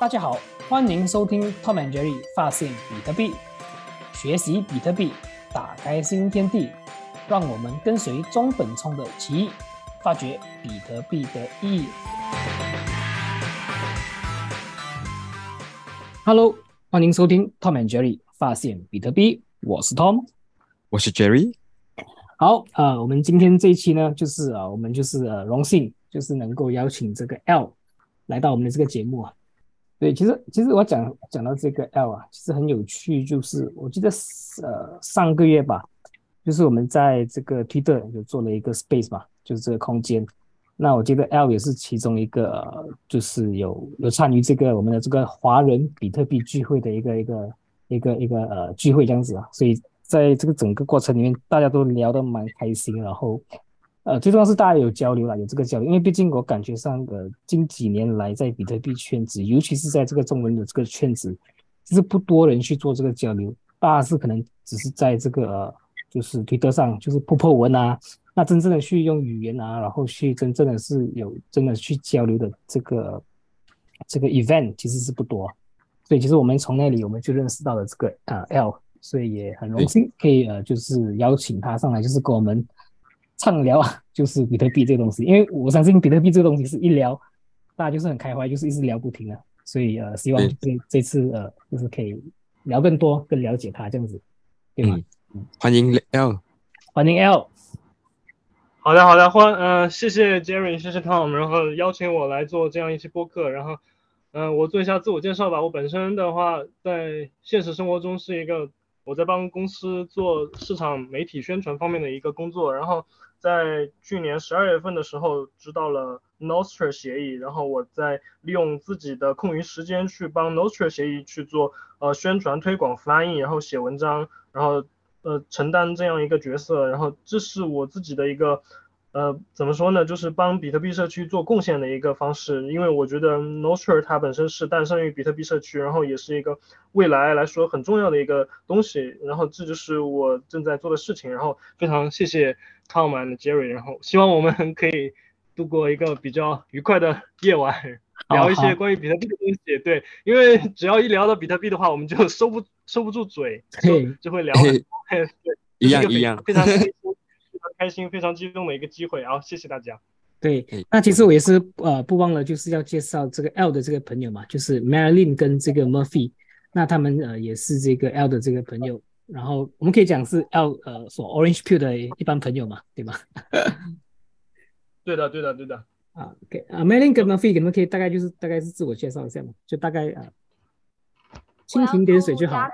大家好，欢迎收听 Tom and Jerry 发现比特币，学习比特币，打开新天地，让我们跟随中本聪的奇遇，发掘比特币的意义。Hello，欢迎收听 Tom and Jerry 发现比特币，我是 Tom，我是 Jerry。好，呃，我们今天这一期呢，就是啊，我们就是呃，荣幸就是能够邀请这个 L 来到我们的这个节目啊。对，其实其实我讲讲到这个 L 啊，其实很有趣，就是我记得呃上个月吧，就是我们在这个 Twitter 有做了一个 Space 嘛，就是这个空间。那我记得 L 也是其中一个，就是有有参与这个我们的这个华人比特币聚会的一个一个一个一个呃聚会这样子啊，所以在这个整个过程里面，大家都聊得蛮开心，然后呃最重要是大家有交流啦，有这个交流，因为毕竟我感觉上呃近几年来在比特币圈子，尤其是在这个中文的这个圈子，其实不多人去做这个交流，大家是可能只是在这个就是推特上就是破破文啊。那真正的去用语言啊，然后去真正的是有真的去交流的这个这个 event 其实是不多，所以其实我们从那里我们就认识到了这个呃 L，所以也很荣幸可以呃就是邀请他上来，就是跟我们畅聊啊，就是比特币这个东西，因为我相信比特币这个东西是一聊大家就是很开怀，就是一直聊不停啊，所以呃希望这这次呃就是可以聊更多，更了解他这样子，对吗？欢迎 L，欢迎 L。好的，好的，欢，呃，谢谢 Jerry，谢谢 Tom，然后邀请我来做这样一期播客，然后，嗯，我做一下自我介绍吧。我本身的话，在现实生活中是一个我在帮公司做市场媒体宣传方面的一个工作，然后在去年十二月份的时候知道了 Nostr 协议，然后我在利用自己的空余时间去帮 Nostr 协议去做呃宣传推广、翻译，然后写文章，然后。呃，承担这样一个角色，然后这是我自己的一个，呃，怎么说呢，就是帮比特币社区做贡献的一个方式。因为我觉得 Nostr 它本身是诞生于比特币社区，然后也是一个未来来说很重要的一个东西。然后这就是我正在做的事情。然后非常谢谢 Tom and Jerry，然后希望我们可以度过一个比较愉快的夜晚。聊一些关于比特币的东西，对，因为只要一聊到比特币的话，我们就收不收不住嘴，就就会聊。对，一样一样，非常开心，非常开心，非常激动的一个机会啊！谢谢大家。对，那其实我也是呃，不忘了就是要介绍这个 L 的这个朋友嘛，就是 Marilyn 跟这个 Murphy，那他们呃也是这个 L 的这个朋友，然后我们可以讲是 L 呃所 Orange Pill 的一般朋友嘛，对吗？对的，对的，对的。啊，OK，啊，Melin 跟 Murphy，你们可以大概就是大概是自我介绍一下嘛，就大概啊，蜻蜓点水就好。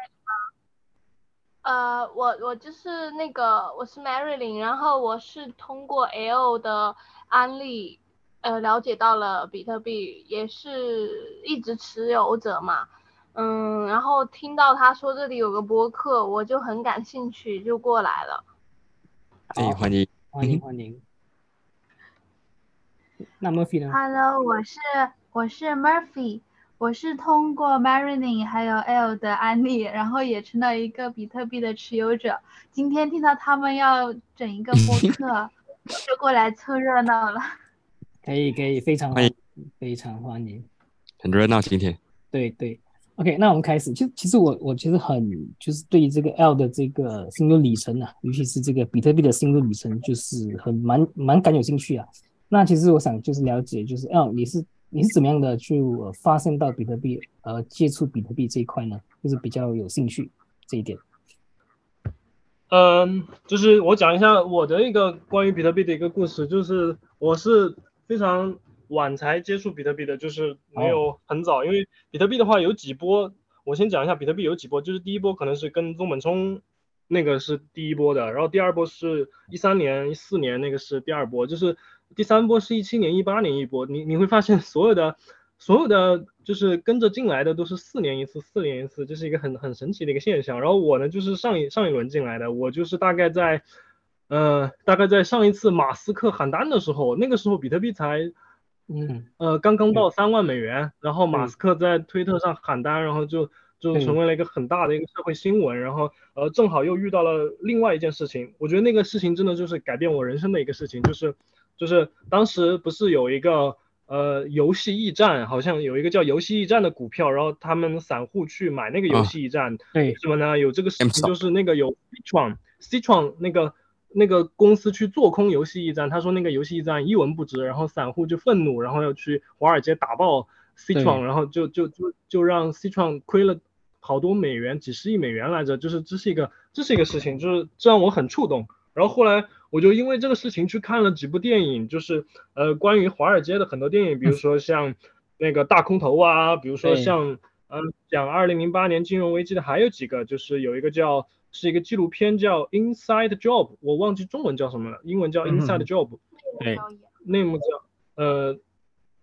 呃，我我就是那个我是 Marilyn，然后我是通过 L 的安利，呃，了解到了比特币，也是一直持有者嘛，嗯，然后听到他说这里有个播客，我就很感兴趣，就过来了。欢迎欢迎欢迎欢迎。那 Murphy 呢？Hello，我是我是 Murphy，我是通过 Marilyn 还有 L 的安利，然后也成了一个比特币的持有者。今天听到他们要整一个播 客，就过来凑热闹了。可以可以，非常欢迎，非常欢迎。很热闹今天。对对，OK，那我们开始。其实其实我我其实很就是对于这个 L 的这个心路历程啊，尤其是这个比特币的心路历程，就是很蛮蛮感有兴趣啊。那其实我想就是了解，就是 L，你是你是怎么样的去发现到比特币，呃，接触比特币这一块呢？就是比较有兴趣这一点。嗯，就是我讲一下我的一个关于比特币的一个故事，就是我是非常晚才接触比特币的，就是没有很早，因为比特币的话有几波，我先讲一下比特币有几波，就是第一波可能是跟中本聪那个是第一波的，然后第二波是一三年、一四年那个是第二波，就是。第三波是一七年、一八年一波，你你会发现所有的所有的就是跟着进来的都是四年一次、四年一次，这是一个很很神奇的一个现象。然后我呢，就是上一上一轮进来的，我就是大概在呃大概在上一次马斯克喊单的时候，那个时候比特币才嗯呃刚刚到三万美元，然后马斯克在推特上喊单，然后就就成为了一个很大的一个社会新闻。然后呃正好又遇到了另外一件事情，我觉得那个事情真的就是改变我人生的一个事情，就是。就是当时不是有一个呃游戏驿站，好像有一个叫游戏驿站的股票，然后他们散户去买那个游戏驿站，对为什么呢？有这个事情，就是那个有 Ctron，Ctron 那个那个公司去做空游戏驿站，他说那个游戏驿站一文不值，然后散户就愤怒，然后要去华尔街打爆 C 对创，然后就就就就让 C 创亏了好多美元，几十亿美元来着，就是这是一个这是一个事情，就是这让我很触动。然后后来我就因为这个事情去看了几部电影，就是呃关于华尔街的很多电影，比如说像那个大空头啊，比如说像嗯讲二零零八年金融危机的还有几个，就是有一个叫是一个纪录片叫 Inside Job，我忘记中文叫什么了，英文叫 Inside Job，、对表演内幕叫呃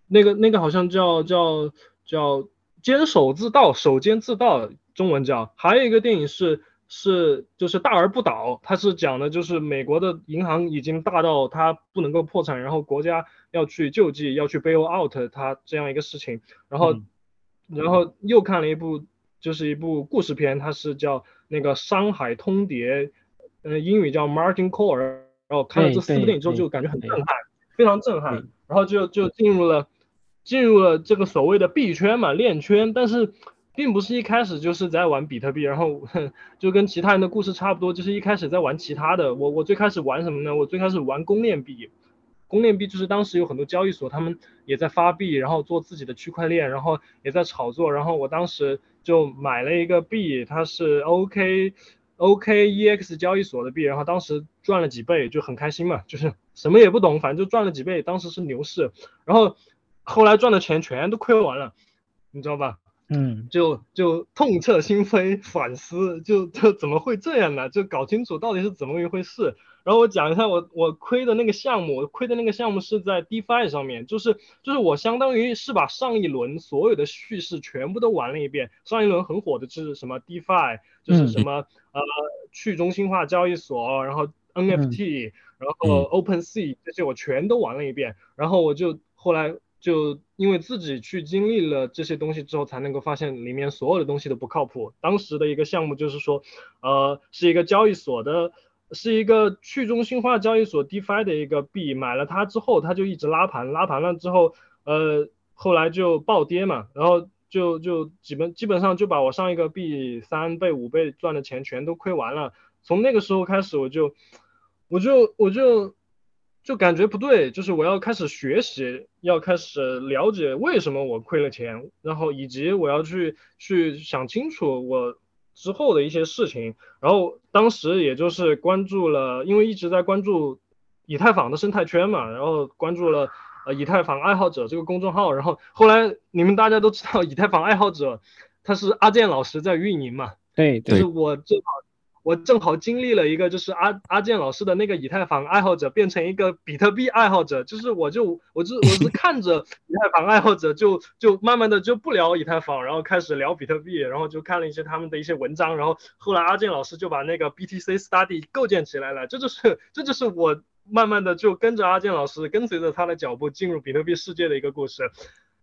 那个那个好像叫叫叫坚守自盗，守监自盗，中文叫。还有一个电影是是就是大而不倒，它是讲的就是美国的银行已经大到它不能够破产，然后国家要去救济，要去 bail out 它这样一个事情。然后、嗯然后又看了一部就是一部故事片，它是叫那个《山海通牒》，呃，英语叫 Martin Core。然后看了这四部电影之后，就感觉很震撼，非常震撼。然后就就进入了进入了这个所谓的币圈嘛，链圈，但是并不是一开始就是在玩比特币，然后 就跟其他人的故事差不多，就是一开始在玩其他的。我我最开始玩什么呢？我最开始玩公链币，公链币就是当时有很多交易所，他们也在发币，然后做自己的区块链，然后也在炒作。然后我当时就买了一个币，它是 OK OKEX 交易所的币，然后当时赚了几倍，就很开心嘛，就是什么也不懂，反正就赚了几倍，当时是牛市。然后后来赚的钱全都亏完了，你知道吧？嗯就就痛彻心扉，反思，就就怎么会这样呢？就搞清楚到底是怎么一回事。然后我讲一下我我亏的那个项目，我亏的那个项目是在 DeFi 上面，就是就是我相当于是把上一轮所有的叙事全部都玩了一遍。上一轮很火的就是什么 DeFi，就是什么、呃去中心化交易所，然后 NFT，、然后 OpenSea 这些我全都玩了一遍。然后我就后来就因为自己去经历了这些东西之后，才能够发现里面所有的东西都不靠谱。当时的一个项目就是说，呃，是一个交易所的，是一个去中心化交易所 DeFi 的一个币，买了它之后，它就一直拉盘，拉盘了之后，呃，后来就暴跌嘛，然后就就基本基本上就把我上一个币三倍五倍赚的钱全都亏完了。从那个时候开始，我就我就我就就感觉不对，就是我要开始学习，要开始了解为什么我亏了钱，然后以及我要去去想清楚我之后的一些事情。然后当时也就是关注了，因为一直在关注以太坊的生态圈嘛，然后关注了呃以太坊爱好者这个公众号，然后后来你们大家都知道以太坊爱好者他是阿健老师在运营嘛，对对就是我正好我正好经历了一个，就是阿阿健老师的那个以太坊爱好者变成一个比特币爱好者，就是我就我就我是看着以太坊爱好者就就慢慢的就不聊以太坊，然后开始聊比特币，然后就看了一些他们的一些文章，然后后来阿健老师就把那个 BTC Study 构建起来了，这就是这就是我慢慢的就跟着阿健老师，跟随着他的脚步进入比特币世界的一个故事，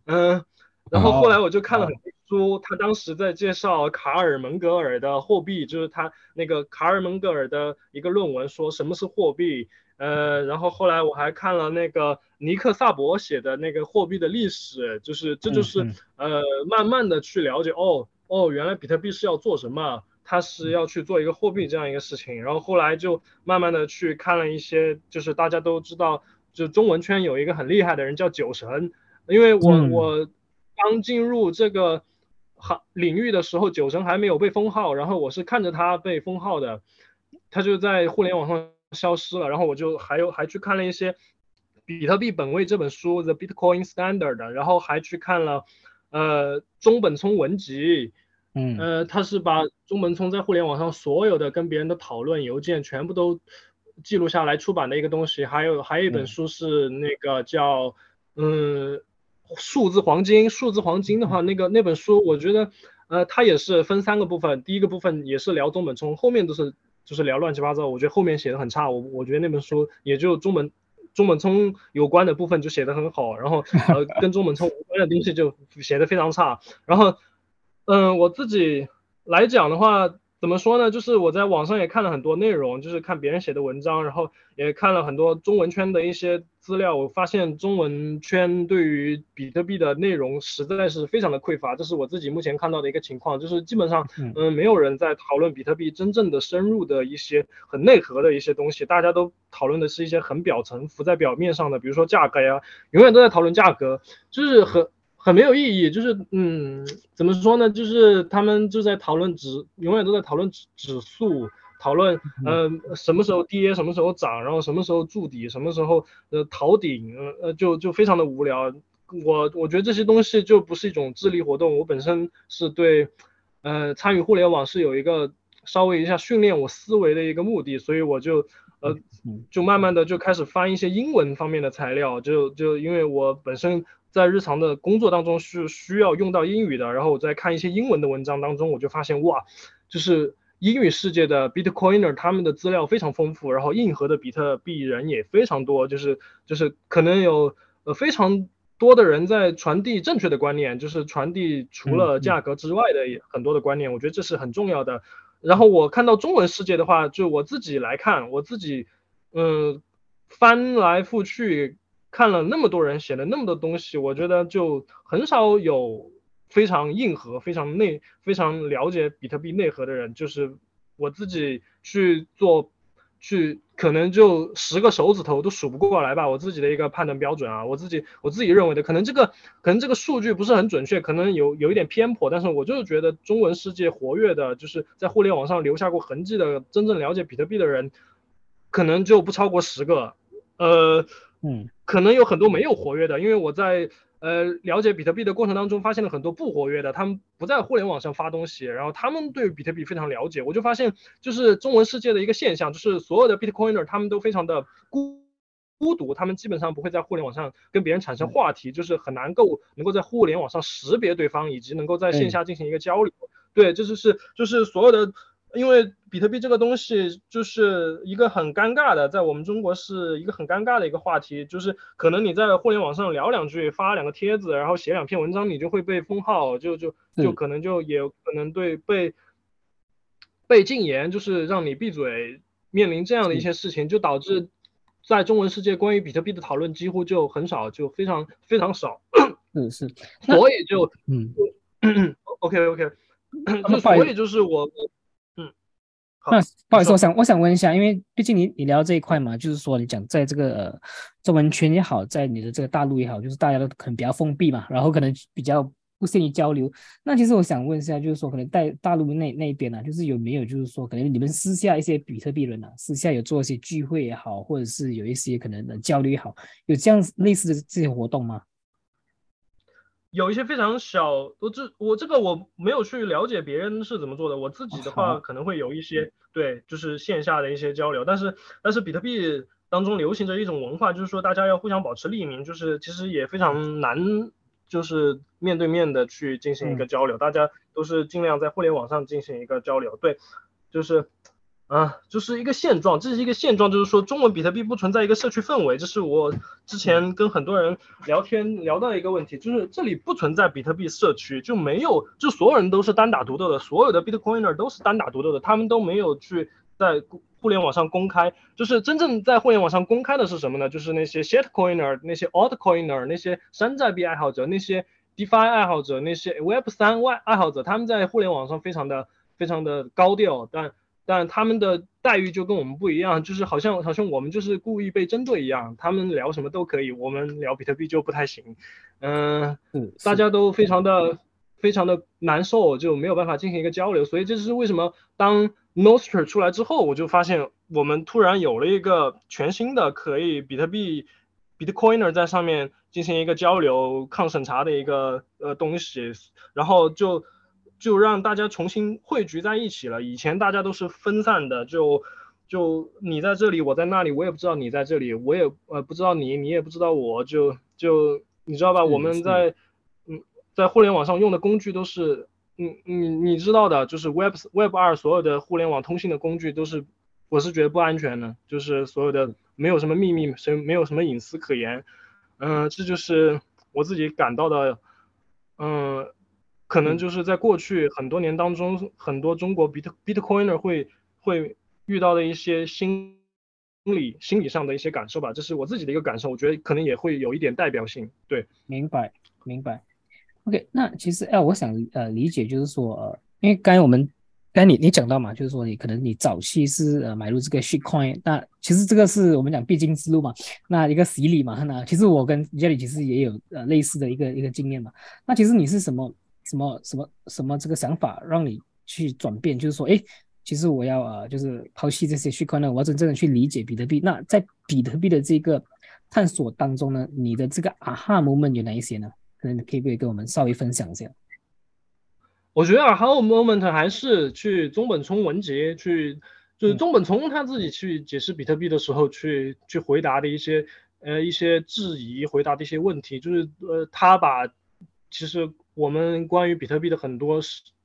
嗯。然后后来我就看了书，他当时在介绍卡尔蒙格尔的货币，就是他那个卡尔蒙格尔的一个论文，说什么是货币。呃，然后后来我还看了那个尼克萨博写的那个货币的历史，就是这就是嗯呃慢慢的去了解，哦哦，原来比特币是要做什么，它是要去做一个货币这样一个事情。然后后来就慢慢的去看了一些，就是大家都知道，就中文圈有一个很厉害的人叫酒神，因为我、嗯我。刚进入这个行领域的时候，九成还没有被封号，然后我是看着他被封号的，他就在互联网上消失了，然后我就还有还去看了一些《比特币本位》这本书，《The Bitcoin Standard》，然后还去看了呃中本聪文集，嗯呃，他是把中本聪在互联网上所有的跟别人的讨论邮件全部都记录下来出版的一个东西，还有还有一本嗯书是那个叫嗯。数字黄金，数字黄金的话，那个那本书，我觉得，呃，它也是分三个部分，第一个部分也是聊中本聪，后面都是就是聊乱七八糟，我觉得后面写的很差，我我觉得那本书也就中本中本聪有关的部分就写的很好，然后呃跟中本聪无关的东西就写的非常差，然后，嗯、我自己来讲的话，怎么说呢？就是我在网上也看了很多内容，就是看别人写的文章，然后也看了很多中文圈的一些资料。我发现中文圈对于比特币的内容实在是非常的匮乏，这是我自己目前看到的一个情况。就是基本上，嗯，没有人在讨论比特币真正的深入的一些很内核的一些东西，大家都讨论的是一些很表层、浮在表面上的，比如说价格呀，永远都在讨论价格，就是很。很没有意义，就是嗯，怎么说呢？就是他们就在讨论指，永远都在讨论指指数，讨论呃什么时候跌，什么时候涨，然后什么时候筑底，什么时候呃逃顶，呃就就非常的无聊。我我觉得这些东西就不是一种智力活动。我本身是对呃参与互联网是有一个稍微一下训练我思维的一个目的，所以我就呃就慢慢的就开始翻一些英文方面的材料，就就因为我本身。在日常的工作当中是需要用到英语的，然后我在看一些英文的文章当中，我就发现哇，就是英语世界的 Bitcoiner 他们的资料非常丰富，然后硬核的比特币人也非常多，就是就是可能有呃非常多的人在传递正确的观念，就是传递除了价格之外的很多的观念，我觉得这是很重要的。然后我看到中文世界的话，就我自己来看，我自己嗯翻来覆去。看了那么多人写了那么多东西，我觉得就很少有非常硬核、非常内、非常了解比特币内核的人。就是我自己去做，去可能就十个手指头都数不过来吧。我自己的一个判断标准啊，我自己我自己认为的，可能这个可能这个数据不是很准确，可能有有一点偏颇。但是我就是觉得中文世界活跃的，就是在互联网上留下过痕迹的，真正了解比特币的人，可能就不超过十个。呃。嗯，可能有很多没有活跃的，因为我在呃了解比特币的过程当中，发现了很多不活跃的，他们不在互联网上发东西，然后他们对比特币非常了解，我就发现就是中文世界的一个现象，就是所有的 Bitcoiner 他们都非常的孤孤独，他们基本上不会在互联网上跟别人产生话题，就是很难够能够在互联网上识别对方，以及能够在线下进行一个交流。对，这就是就是所有的。因为比特币这个东西就是一个很尴尬的，在我们中国是一个很尴尬的一个话题，就是可能你在互联网上聊两句，发两个帖子，然后写两篇文章，你就会被封号，就就就可能就也可能对被被禁言，就是让你闭嘴，面临这样的一些事情，就导致在中文世界关于比特币的讨论几乎就很少，就非常非常少。嗯，是，所以就嗯，OK OK，所以就是我。那不好意思，我想我想问一下，因为毕竟你你聊这一块嘛，就是说你讲在这个中文圈也好，在你的这个大陆也好，就是大家都可能比较封闭嘛，然后可能比较不善于交流。那其实我想问一下，就是说可能在大陆那那边呢，就是有没有就是说可能你们私下一些比特币人啊，私下有做一些聚会也好，或者是有一些可能的交流也好，有这样类似的这些活动吗？有一些非常小，我这我这个我没有去了解别人是怎么做的，我自己的话可能会有一些对，就是线下的一些交流，但是但是比特币当中流行着一种文化，就是说大家要互相保持匿名，就是其实也非常难，就是面对面的去进行一个交流，大家都是尽量在互联网上进行一个交流，对，就是。啊，就是一个现状，这是一个现状，就是说中文比特币不存在一个社区氛围，这是我之前跟很多人聊天聊到一个问题，就是这里不存在比特币社区，就没有，就所有人都是单打独斗的，所有的 Bitcoiner 都是单打独斗的，他们都没有去在互联网上公开，就是真正在互联网上公开的是什么呢？就是那些 Shitcoiner、那些 Altcoiner、那些山寨币爱好者、那些 DeFi 爱好者、那些 Web 三外爱好者，他们在互联网上非常的非常的高调，但。但他们的待遇就跟我们不一样，就是好像好像我们就是故意被针对一样，他们聊什么都可以，我们聊比特币就不太行。嗯，大家都非常的非常的难受，就没有办法进行一个交流。所以这是为什么当 Nostr 出来之后，我就发现我们突然有了一个全新的可以比特币 Bitcoiner 在上面进行一个交流、抗审查的一个呃东西，然后就。就让大家重新汇聚在一起了。以前大家都是分散的，就就你在这里，我在那里，我也不知道你在这里，我也呃不知道你，你也不知道我，就就你知道吧？我们在嗯在互联网上用的工具都是，嗯你你知道的，就是 Web Web 二所有的互联网通信的工具都是，我是觉得不安全的，就是所有的没有什么秘密，谁没有什么隐私可言，嗯，这就是我自己感到的，嗯。可能就是在过去很多年当中，很多中国 bit bitcoiner 会会遇到的一些心理心理上的一些感受吧，这是我自己的一个感受，我觉得可能也会有一点代表性。对，明白明白。OK，那其实哎，我想呃理解就是说呃，因为刚才我们刚才你你讲到嘛，就是说你可能你早期是呃买入这个 shitcoin，那其实这个是我们讲必经之路嘛，那一个洗礼嘛，那其实我跟 Jerry 其实也有呃类似的一个一个经验嘛。那其实你是什么什么什么什么这个想法让你去转变，就是说哎，其实我要呃就是抛弃这些 shitcoin 呢，我要真正的去理解比特币。那在比特币的这个探索当中呢，你的这个 aha moment 有哪一些呢？可能可以不可以跟我们稍微分享一下？我觉得啊，还有 moment 还是去中本聪文杰去，就是中本聪他自己去解释比特币的时候，去去回答的一些呃一些质疑，回答的一些问题，就是呃他把其实我们关于比特币的很多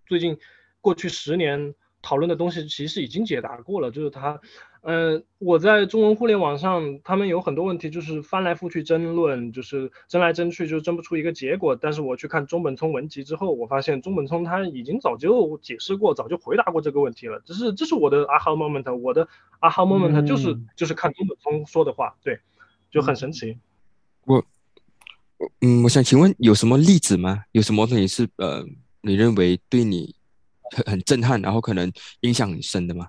最近过去十年讨论的东西，其实已经解答过了，就是他。嗯，我在中文互联网上，他们有很多问题，就是翻来覆去争论，就是争来争去，就争不出一个结果。但是我去看中本聪文集之后，我发现中本聪他已经早就解释过，早就回答过这个问题了。只是这是我的 aha moment，我的 aha moment 就是就是看中本聪说的话，对，就很神奇。我，嗯，我想请问有什么例子吗？有什么东西是呃，你认为对你很很震撼，然后可能影响很深的吗？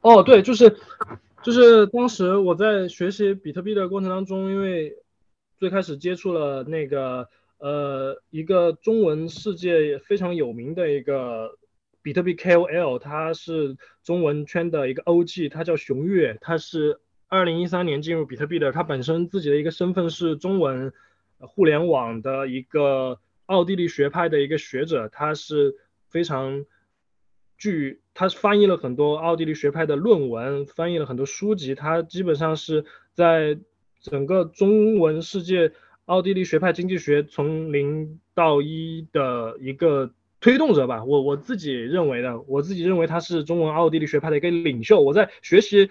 哦，对，就是，就是当时我在学习比特币的过程当中，因为最开始接触了那个呃一个中文世界非常有名的一个比特币 KOL，他是中文圈的一个 OG，他叫熊岳，他是二零一三年进入比特币的，他本身自己的一个身份是中文互联网的一个奥地利学派的一个学者，他是非常。据他翻译了很多奥地利学派的论文，翻译了很多书籍，他基本上是在整个中文世界奥地利学派经济学从零到一的一个推动者吧。我我自己认为的，我自己认为他是中文奥地利学派的一个领袖。我在学习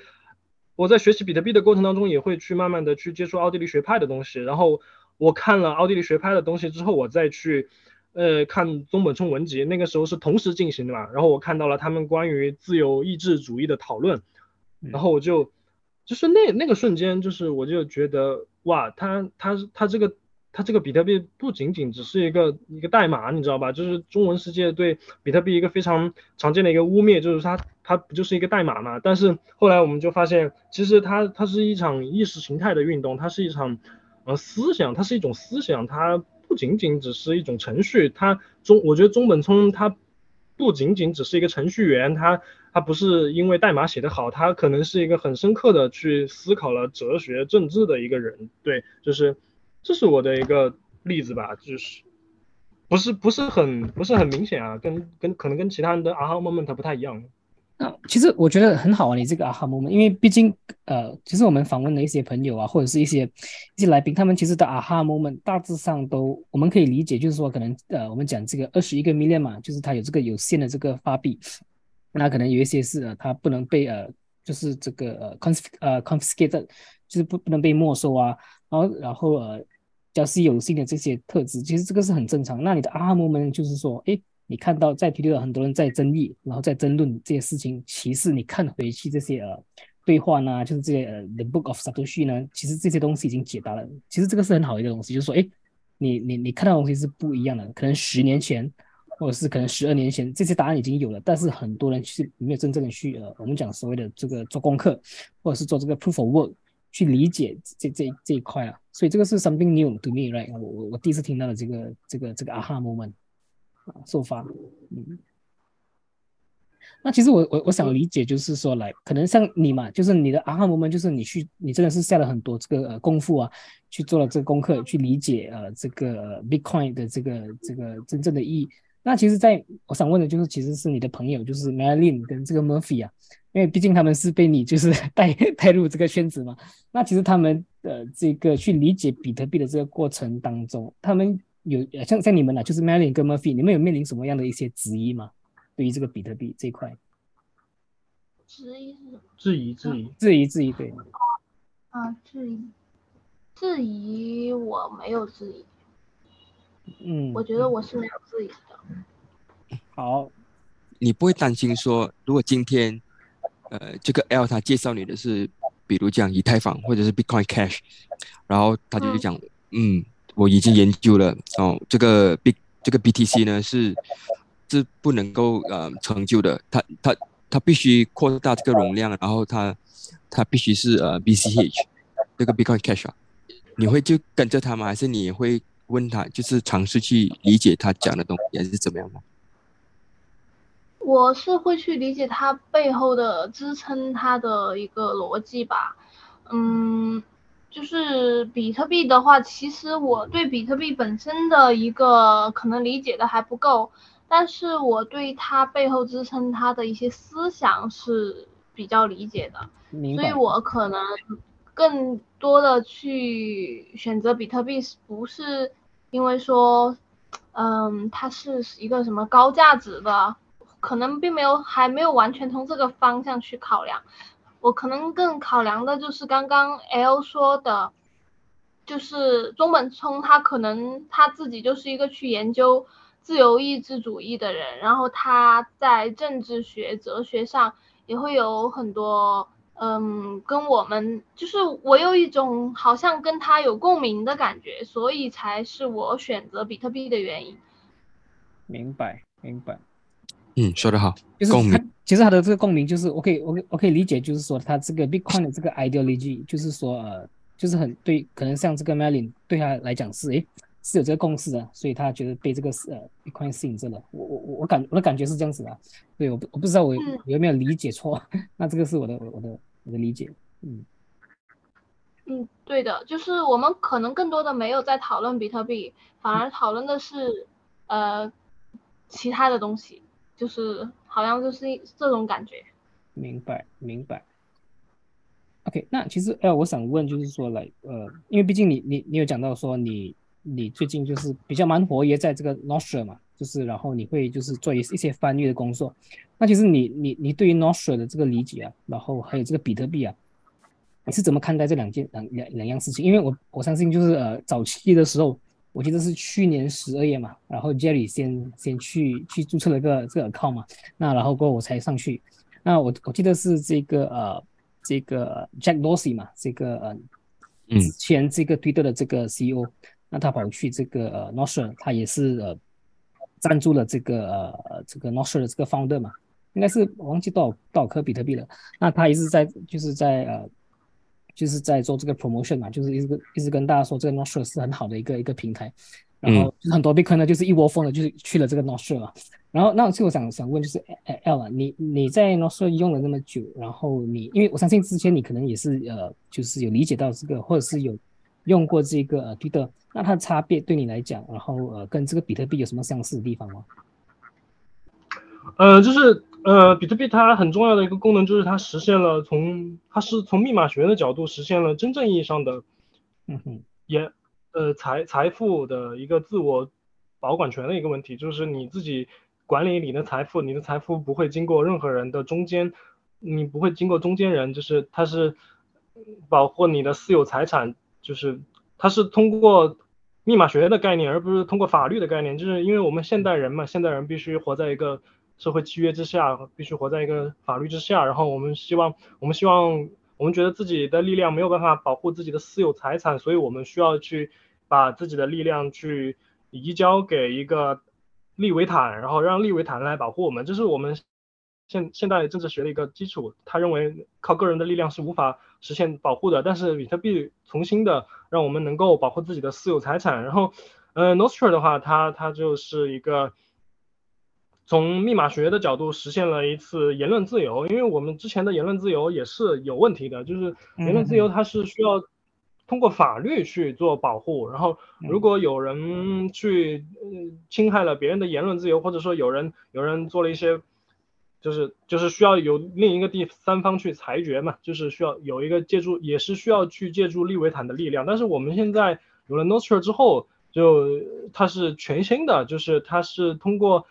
我在学习比特币的过程当中，也会去慢慢的去接触奥地利学派的东西。然后我看了奥地利学派的东西之后，我再去。呃，看中本聪文集，那个时候是同时进行的嘛，然后我看到了他们关于自由意志主义的讨论，然后我就，就是那那个瞬间，就是我就觉得，哇，他他他这个他这个比特币不仅仅只是一个一个代码，你知道吧？就是中文世界对比特币一个非常常见的一个污蔑，就是它它不就是一个代码嘛？但是后来我们就发现，其实它它是一场意识形态的运动，它是一场呃思想，它是一种思想，它。不仅仅只是一种程序，它中我觉得中本聪他不仅仅只是一个程序员，他他不是因为代码写得好，他可能是一个很深刻的去思考了哲学、政治的一个人。对，就是这是我的一个例子吧，就是不是不是很不是很明显啊，跟跟可能跟其他人的 aha moment 不太一样。那其实我觉得很好啊，你这个 aha moment，因为毕竟呃，其实我们访问的一些朋友啊，或者是一些一些来宾，他们其实的 aha moment 大致上都我们可以理解，就是说可能呃，我们讲这个二十一个 million 嘛，就是它有这个有限的这个发币，那可能有一些是呃，它不能被呃，就是这个呃 conf 呃 confiscated，就是不不能被没收啊，然后然后呃，较稀有性的这些特质，其实这个是很正常。那你的 aha moment 就是说，哎。你看到在 Twitter 很多人在争议，然后在争论这些事情。其实你看回去这些呃对话呢，就是这些呃 The Book of Satoshi 呢，其实这些东西已经解答了。其实这个是很好一个东西，就是说，哎，你你你看到东西是不一样的。可能十年前，或者是可能十二年前，这些答案已经有了，但是很多人其实没有真正的去呃，我们讲所谓的这个做功课，或者是做这个 Proof of Work 去理解这这这一块啊。所以这个是 something new to me，right？我我我第一次听到的这个这个这个 aha moment。受发，嗯，那其实我我我想理解，就是说来，可能像你嘛，就是你的 aha moment，，就是你去，你真的是下了很多这个功夫啊，去做了这个功课，去理解呃这个 Bitcoin 的这个这个真正的意义。那其实，在我想问的就是，其实是你的朋友，就是 Marilyn 跟这个 Murphy 啊，因为毕竟他们是被你就是 带带入这个圈子嘛。那其实他们的这个去理解比特币的这个过程当中，他们。有像像你们呢，就是 Melin 跟 Murphy，你们有面临什么样的一些质疑吗？对于这个比特币这一块，质疑是什么质疑质疑质疑质疑对。啊，质疑质疑我没有质疑。嗯，我觉得我是没有质疑的。好，你不会担心说，如果今天，呃，这个 L 他介绍你的是，比如讲以太坊或者是 Bitcoin Cash，然后他就讲，嗯，我已经研究了，哦，这个 B 这个 BTC 呢是是不能够呃成就的，它它它必须扩大这个容量，然后它它必须是呃 BCH 这个 Bitcoin Cash 啊，你会就跟着他吗？还是你会问他，就是尝试去理解他讲的东西，还是怎么样呢？我是会去理解它背后的支撑它的一个逻辑吧，嗯，就是比特币的话，其实我对比特币本身的一个可能理解的还不够，但是我对它背后支撑它的一些思想是比较理解的，所以我可能更多的去选择比特币，不是因为说，嗯，它是一个什么高价值的。可能并没有，还没有完全从这个方向去考量。我可能更考量的就是刚刚 L 说的，就是中本聪他可能他自己就是一个去研究自由意志主义的人，然后他在政治学、哲学上也会有很多，嗯，跟我们就是我有一种好像跟他有共鸣的感觉，所以才是我选择比特币的原因。明白，明白。嗯，说得好，就是共鸣。其实他的这个共鸣就是，我可以，我我可以理解，就是说他这个 Bitcoin 的这个 ideology，就是说，呃，就是很对，可能像这个 Melin 对他来讲是，诶，是有这个共识的，所以他觉得被这个呃 Bitcoin 吸引着了。我我我我感我的感觉是这样子的，对我我不知道我有没有理解错，那这个是我的我的我的理解，嗯嗯，对的，就是我们可能更多的没有在讨论比特币，反而讨论的是呃其他的东西。就是好像就是这种感觉，明白明白。OK，那其实哎，我想问就是说来呃，因为毕竟你你你有讲到说你你最近就是比较蛮活跃在这个 Nostr 嘛，就是然后你会就是做一一些翻译的工作。那其实你你你对于 Nostr 的这个理解啊，然后还有这个比特币啊，你是怎么看待这两件两两两样事情？因为我我相信就是呃早期的时候。我记得是去年十二月嘛，然后 Jerry 先先去去注册了个这个 account 嘛，那然后过后我才上去。那我我记得是这个呃这个 Jack Dorsey 嘛，这个呃之前这个 Twitter 的这个 CEO，那他跑去这个呃 Nostr，他也是呃赞助了这个呃这个 Nostr 的这个 founder 嘛，应该是忘记多少多少颗比特币了。那他也是在就是在呃。就是在做这个 promotion 嘛，就是一直一直跟大家说这个 Nostr 是很好的一个一个平台，然后很多 Bitcoin 呢就是一窝蜂的，就是去了这个 Nostr 嘛。然后那其实我想想问，就是 L 啊，你你在 Nostr 用了那么久，然后你因为我相信之前你可能也是呃，就是有理解到这个，或者是有用过这个呃 Twitter，那它的差别对你来讲，然后呃跟这个比特币有什么相似的地方吗？呃，就是。呃，比特币它很重要的一个功能就是它实现了从它是从密码学的角度实现了真正意义上的，嗯哼，也呃财财富的一个自我保管权的一个问题，就是你自己管理你的财富，你的财富不会经过任何人的中间，你不会经过中间人，就是它是保护你的私有财产，就是它是通过密码学的概念，而不是通过法律的概念，就是因为我们现代人嘛，现代人必须活在一个。社会契约之下，必须活在一个法律之下。然后我们希望，我们希望，我们觉得自己的力量没有办法保护自己的私有财产，所以我们需要去把自己的力量去移交给一个利维坦，然后让利维坦来保护我们。这是我们现现代政治学的一个基础。他认为靠个人的力量是无法实现保护的，但是比特币重新的让我们能够保护自己的私有财产。然后，呃，Nostr 的话，它它就是一个。从密码学的角度实现了一次言论自由，因为我们之前的言论自由也是有问题的，就是言论自由它是需要通过法律去做保护，然后如果有人去侵害了别人的言论自由，或者说有人有人做了一些，就是就是需要有另一个第三方去裁决嘛，就是需要有一个借助，也是需要去借助利维坦的力量，但是我们现在有了 Nostr 之后，就它是全新的，就是它是通过。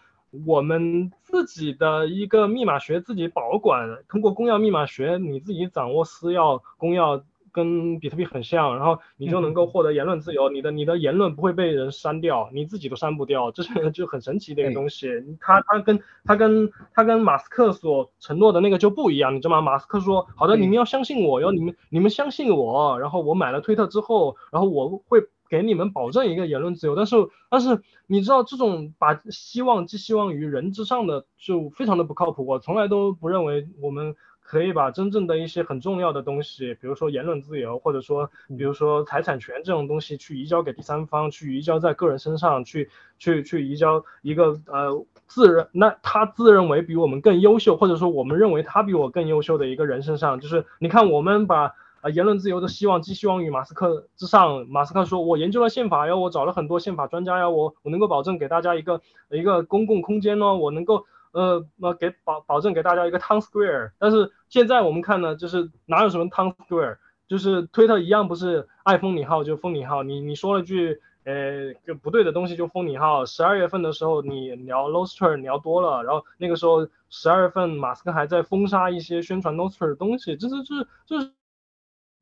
我们自己的一个密码学自己保管，通过公钥密码学，你自己掌握私钥、公钥跟比特币很像，然后你就能够获得言论自由，你的你的言论不会被人删掉，你自己都删不掉，这是 就很神奇的一个东西。他他跟他跟他跟马斯克所承诺的那个就不一样，你知道吗？马斯克说好的，你们要相信我要，你们你们相信我，然后我买了推特之后，然后我会给你们保证一个言论自由，但是但是你知道这种把希望寄希望于人之上的就非常的不靠谱，我从来都不认为我们。可以把真正的一些很重要的东西，比如说言论自由，或者说比如说财产权这种东西，去移交给第三方，去移交在个人身上，去去去移交一个呃自认那他自认为比我们更优秀，或者说我们认为他比我更优秀的一个人身上，就是你看我们把呃言论自由的希望寄希望于马斯克之上，马斯克说我研究了宪法呀，我找了很多宪法专家呀，我我能够保证给大家一个一个公共空间呢，我能够。呃，那给保保证给大家一个 town square，但是现在我们看呢，就是哪有什么 town square，就是推特一样不是爱封你号就封你号，你你说了句呃就不对的东西就封你号。十二月份的时候你聊 Nostr 聊多了，然后那个时候十二月份马斯克还在封杀一些宣传 Nostr 的东西，就是就是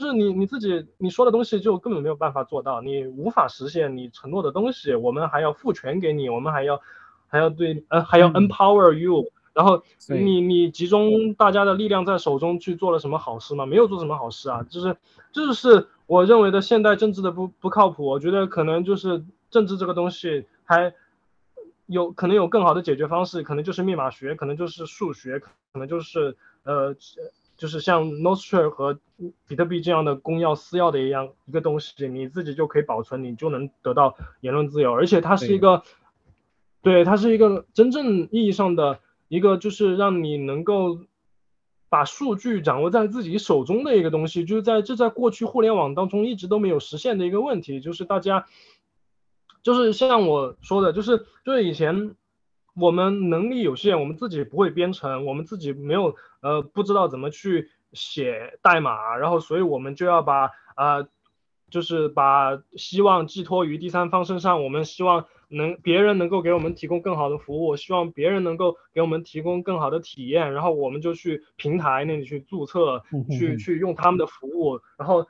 就是你你自己你说的东西就根本没有办法做到，你无法实现你承诺的东西，我们还要赋权给你，我们还要。还要对，呃，还要 empower you，然后你你集中大家的力量在手中去做了什么好事吗？没有做什么好事啊，就是这就是我认为的现代政治的不不靠谱。我觉得可能就是政治这个东西还有可能有更好的解决方式，可能就是密码学，可能就是数学，可能就是呃，就是像 Nostr 和比特币这样的公钥私钥的一样一个东西，你自己就可以保存，你就能得到言论自由，而且它是一个。对，它是一个真正意义上的一个，就是让你能够把数据掌握在自己手中的一个东西，就是在这在过去互联网当中一直都没有实现的一个问题，就是大家，就是像我说的，就是就是以前我们能力有限，我们自己不会编程，我们自己没有呃不知道怎么去写代码，然后所以我们就要把啊，就是把希望寄托于第三方身上，我们希望。能别人能够给我们提供更好的服务，希望别人能够给我们提供更好的体验，然后我们就去平台那里去注册，去去用他们的服务，然后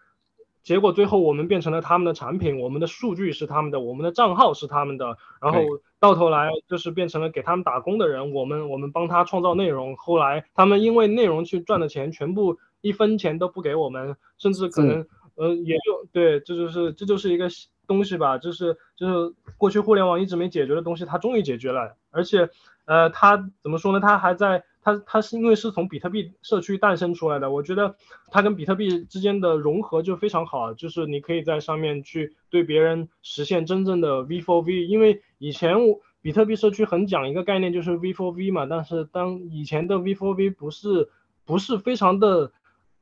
结果最后我们变成了他们的产品，我们的数据是他们的，我们的账号是他们的，然后到头来就是变成了给他们打工的人，我们我们帮他创造内容，后来他们因为内容去赚的钱，全部一分钱都不给我们，甚至可能呃也就对，这就是这就是一个。东西吧，就是就是过去互联网一直没解决的东西，它终于解决了。而且，呃，它怎么说呢？它还在，它它是因为是从比特币社区诞生出来的。我觉得它跟比特币之间的融合就非常好，就是你可以在上面去对别人实现真正的 V for V。因为以前我比特币社区很讲一个概念，就是 V for V 嘛。但是当以前的 V for V 不是不是非常的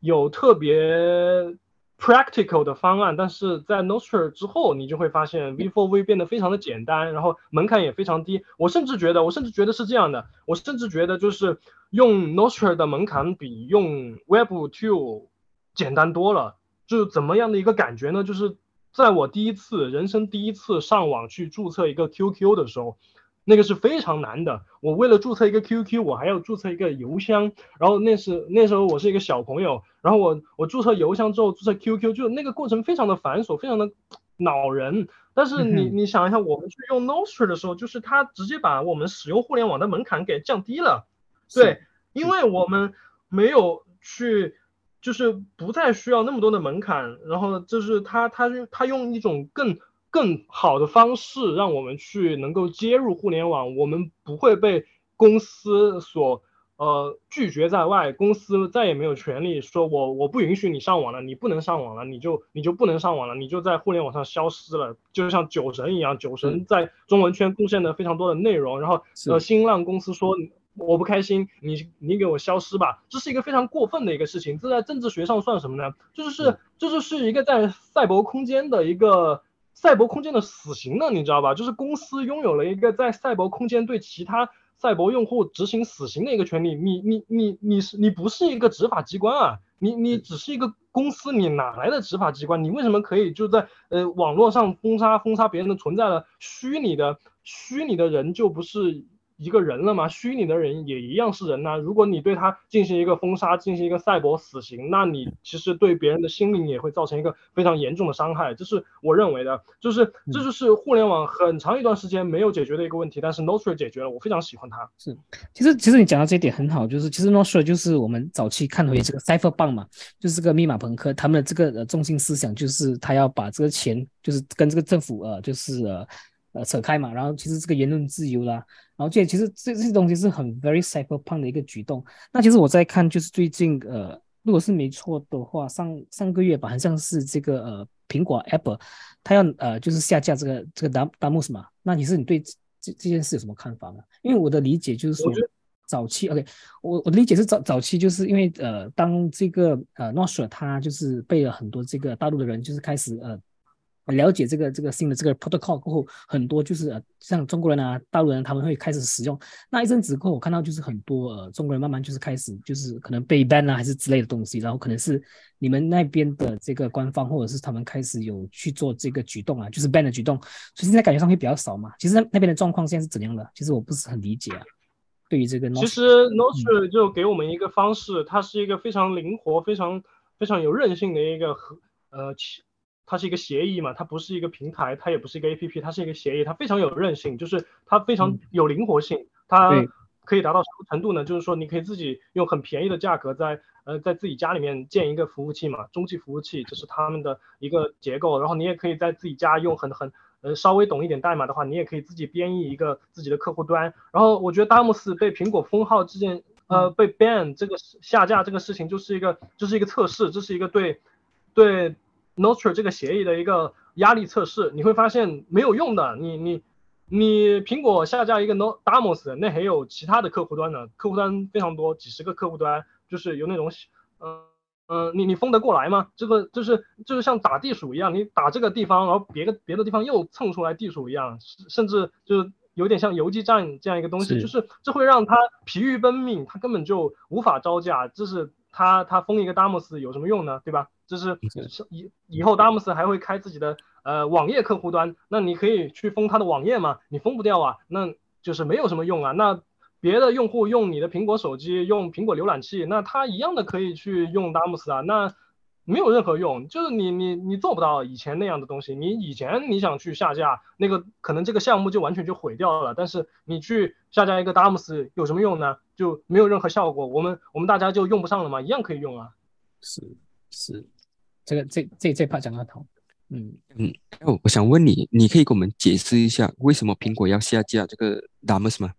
有特别。Practical 的方案，但是在 Nostr 之后，你就会发现 V4V 变得非常的简单，然后门槛也非常低。我甚至觉得，我甚至觉得是这样的，我甚至觉得就是用 Nostr 的门槛比用 Web2 简单多了。就是怎么样的一个感觉呢？就是在我第一次人生第一次上网去注册一个 QQ 的时候。那个是非常难的。我为了注册一个 QQ，我还要注册一个邮箱。然后那是那时候我是一个小朋友。然后我我注册邮箱之后注册 QQ，就那个过程非常的繁琐，非常的恼人。但是你你想一下，我们去用 Nostr 的时候，就是它直接把我们使用互联网的门槛给降低了。对，因为我们没有去，就是不再需要那么多的门槛。然后就是它它它用一种更。更好的方式让我们去能够接入互联网，我们不会被公司所呃拒绝在外，公司再也没有权利说我我不允许你上网了，你不能上网了，你就你就不能上网了，你就在互联网上消失了，就像酒神一样，酒神在中文圈贡献了非常多的内容，然后呃新浪公司说我不开心，你你给我消失吧，这是一个非常过分的一个事情，这在政治学上算什么呢？就是这就是一个在赛博空间的一个。赛博空间的死刑呢？你知道吧？就是公司拥有了一个在赛博空间对其他赛博用户执行死刑的一个权利。你你你你是你不是一个执法机关啊？你你只是一个公司，你哪来的执法机关？你为什么可以就在呃网络上封杀封杀别人的存在呢？虚拟的虚拟的人就不是一个人了吗？虚拟的人也一样是人呐、如果你对他进行一个封杀，进行一个赛博死刑，那你其实对别人的心灵也会造成一个非常严重的伤害。这是我认为的，就是这就是互联网很长一段时间没有解决的一个问题，但是 Nostr 解决了，我非常喜欢它。其实，其实你讲到这一点很好，就是其实 Nostr 就是我们早期看回这个 Cypherpunk 嘛，就是这个密码朋克，他们的这个呃中心思想就是他要把这个钱就是跟这个政府呃就是呃呃扯开嘛，然后其实这个言论自由啦，然后这其实这这些东西是很 very Cypherpunk 的一个举动。那其实我在看就是最近呃，如果是没错的话，上上个月吧，好像是这个呃苹果 Apple 它要呃就是下架这个这个 Dam Damus 嘛，那你是你对这这这件事有什么看法呢？因为我的理解就是说早期 OK，我我的理解是早早期就是因为呃，当这个呃 Nostr 它就是被了很多这个大陆的人就是开始呃了解这个这个新的这个 protocol 过后，很多就是呃像中国人啊、大陆人他们会开始使用。那一阵子过后，我看到就是很多呃中国人慢慢就是开始就是可能被 ban 啊还是之类的东西，然后可能是你们那边的这个官方或者是他们开始有去做这个举动啊，就是 ban 的举动，所以现在感觉上会比较少嘛。其实那那边的状况现在是怎样的？其实我不是很理解啊。对于这个其实 Nostr 就给我们一个方式，它是一个非常灵活、非常非常有韧性的一个和呃，其它是一个协议嘛，它不是一个平台，它也不是一个 APP，它是一个协议，它非常有韧性，就是它非常嗯有灵活性，它可以达到什么程度呢？就是说你可以自己用很便宜的价格在呃在自己家里面建一个服务器嘛，中继服务器，这是他们的一个结构，然后你也可以在自己家用很很呃稍微懂一点代码的话，你也可以自己编译一个自己的客户端。然后我觉得 Damos 被苹果封号这件呃被 ban 这个下架这个事情就是一个就是一个测试，这是一个对对 Nostr 这个协议的一个压力测试。你会发现没有用的，你你你苹果下架一个 No Damos，那还有其他的客户端呢，客户端非常多，几十个客户端，就是有那种嗯。嗯，你你封得过来吗？这个就是就是像打地鼠一样，你打这个地方，然后别个别的地方又蹭出来地鼠一样，甚甚至就是有点像游击战这样一个东西，是就是这会让他疲于奔命，他根本就无法招架。这是他他封一个 Damos 有什么用呢？对吧？这是以以后 Damos 还会开自己的呃网页客户端，那你可以去封他的网页嘛？你封不掉啊，那就是没有什么用啊。那别的用户用你的苹果手机，用苹果浏览器，那他一样的可以去用 Damos 啊，那没有任何用，就是你你你做不到以前那样的东西。你以前你想去下架那个，可能这个项目就完全就毁掉了。但是你去下架一个 Damos 有什么用呢？就没有任何效果，我们我们大家就用不上了嘛，一样可以用啊。是是，这个这这这 part 讲得很好。嗯，哦，我想问你，你可以给我们解释一下为什么苹果要下架这个 Damos 吗？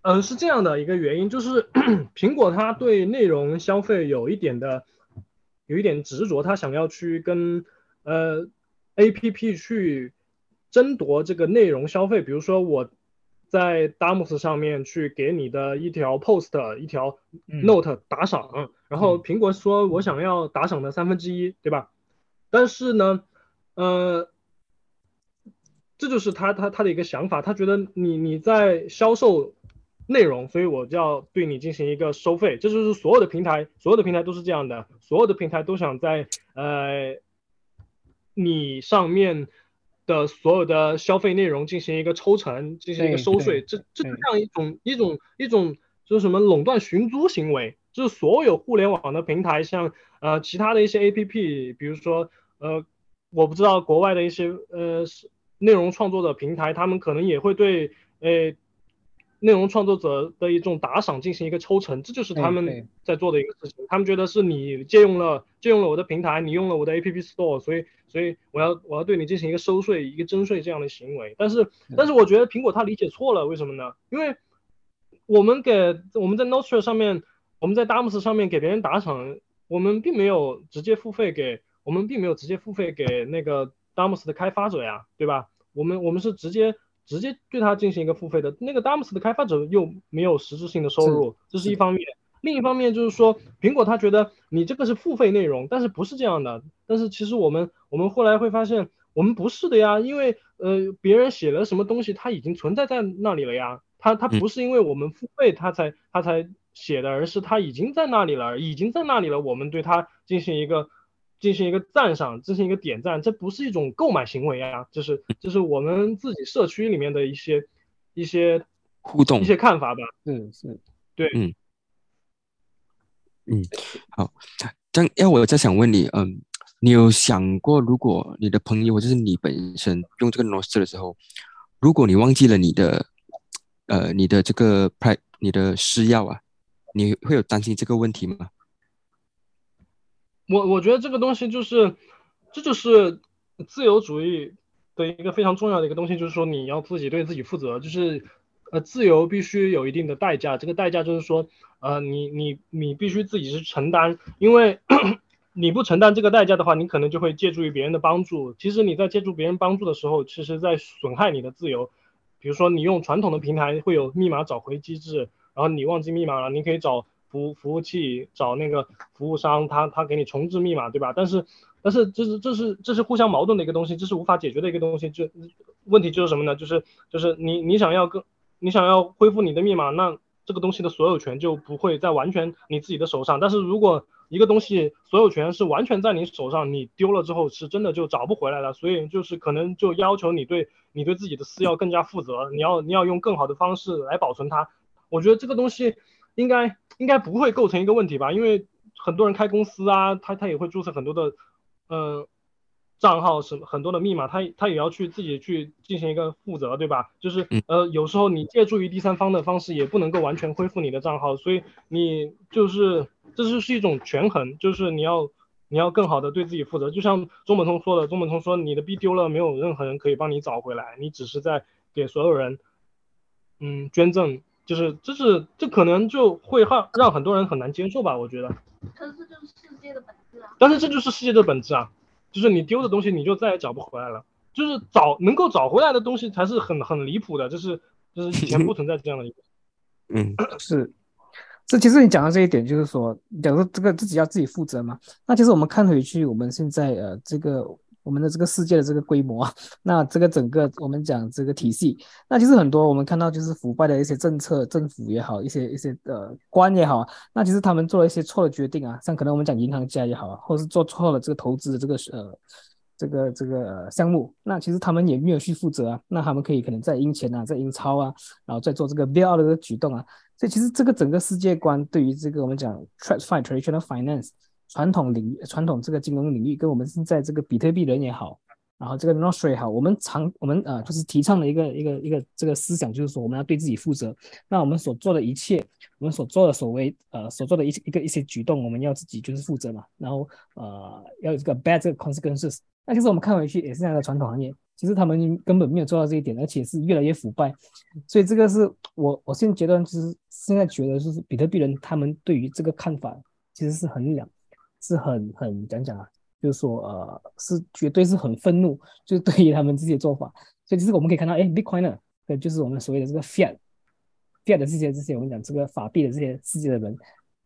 嗯，是这样的一个原因，就是 苹果它对内容消费有一点的，有一点执着，它想要去跟呃 APP 去争夺这个内容消费。比如说我在 Damos 上面去给你的一条 post 一条嗯。note 打赏，然后嗯。苹果说我想要打赏的三分之一，对吧？但是呢，呃，这就是他他他的一个想法，他觉得你你在销售内容，所以我就要对你进行一个收费，这就是所有的平台，所有的平台都是这样的，所有的平台都想在呃你上面的所有的消费内容进行一个抽成，进行一个收税，这这样一种一种一种就是什么垄断寻租行为，就是所有互联网的平台，像呃其他的一些 APP，比如说呃我不知道国外的一些呃内容创作的平台，他们可能也会对呃内容创作者的一种打赏进行一个抽成，这就是他们在做的一个事情。他们觉得是你借用了借用了我的平台，你用了我的 App Store，所以所以我要我要对你进行一个收税、一个征税这样的行为。但是但是我觉得苹果它理解错了，为什么呢？因为我们给我们在 Notion 上面，我们在 Damos 上面给别人打赏，我们并没有直接付费给，我们并没有直接付费给那个 Damos 的开发者呀，对吧？我们我们是直接直接对它进行一个付费的，那个 Damos 的开发者又没有实质性的收入，这是一方面。另一方面就是说，苹果他觉得你这个是付费内容，但是不是这样的。但是其实我们我们后来会发现，我们不是的呀，因为呃别人写了什么东西，它已经存在在那里了呀。它它不是因为我们付费它才它才写的，而是它已经在那里了，已经在那里了。我们对它进行一个进行一个赞赏，进行一个点赞，这不是一种购买行为啊，就是就是我们自己社区里面的一些一些互动一些看法吧。嗯是对，嗯，嗯好，这样要我再想问你，嗯，你有想过，如果你的朋友或者是你本身用这个 Nostr 的时候，如果你忘记了你的，呃，你的这个 pri 你的私钥啊，你会有担心这个问题吗？我我觉得这个东西就是，这就是自由主义的一个非常重要的一个东西，就是说你要自己对自己负责，就是呃，自由必须有一定的代价，这个代价就是说，呃，你你你必须自己去承担，因为 你不承担这个代价的话，你可能就会借助于别人的帮助。其实你在借助别人帮助的时候，其实在损害你的自由。比如说你用传统的平台会有密码找回机制，然后你忘记密码了，你可以找服服务器找那个服务商，他他给你重置密码，对吧？但是但是这是这是这是互相矛盾的一个东西，这是无法解决的一个东西。就问题就是什么呢？就是就是你你想要更你想要恢复你的密码，那这个东西的所有权就不会在完全你自己的手上。但是如果一个东西所有权是完全在你手上，你丢了之后是真的就找不回来了。所以就是可能就要求你对你对自己的私钥更加负责，你要你要用更好的方式来保存它。我觉得这个东西应该应该不会构成一个问题吧，因为很多人开公司啊，他他也会注册很多的呃账号什么很多的密码，他他也要去自己去进行一个负责，对吧？就是嗯呃有时候你借助于第三方的方式也不能够完全恢复你的账号，所以你就是这就是一种权衡，就是你要。你要更好的对自己负责，就像中本聪说的，中本聪说你的币丢了，没有任何人可以帮你找回来，你只是在给所有人，嗯，捐赠，就是这是这可能就会让让很多人很难接受吧，我觉得。可是这就是世界的本质啊。但是这就是世界的本质啊，就是你丢的东西你就再也找不回来了，就是找能够找回来的东西才是很很离谱的，就是就是以前不存在这样的一个。嗯是，这其实你讲到这一点，就是说，假如这个自己要自己负责嘛。那其实我们看回去，我们现在呃这个我们的这个世界的这个规模，那这个整个我们讲这个体系，那其实很多我们看到就是腐败的一些政策，政府也好，一些一些呃官也好，那其实他们做了一些错的决定啊，像可能我们讲银行家也好啊，或者是做错了这个投资的这个呃。这个这个项目，那其实他们也没有去负责啊，那他们可以可能在印钱啊，在印钞啊，然后再做这个 bail 的这个举动啊，所以其实这个整个世界观对于这个我们讲 TradFi traditional finance 传统领域、传统这个金融领域，跟我们现在这个比特币人也好，然后这个 Nostr 也好，我们常我们呃就是提倡的一个一个一个这个思想，就是说我们要对自己负责。那我们所做的一切，我们所做的所谓呃所做的一一个一些举动，我们要自己就是负责嘛。然后呃要有这个 bad 这个 consequences。那其实我们看回去也是那样的传统行业，其实他们根本没有做到这一点，而且是越来越腐败。所以这个是我我现阶段就是现在觉得就是比特币人他们对于这个看法其实是很两是很很讲讲啊，就是说呃是绝对是很愤怒，就是对于他们这些做法。所以其实我们可以看到，哎，Bitcoiner 对，就是我们所谓的这个 Fiat Fiat 的这些这些我们讲这个法币的这些世界的人，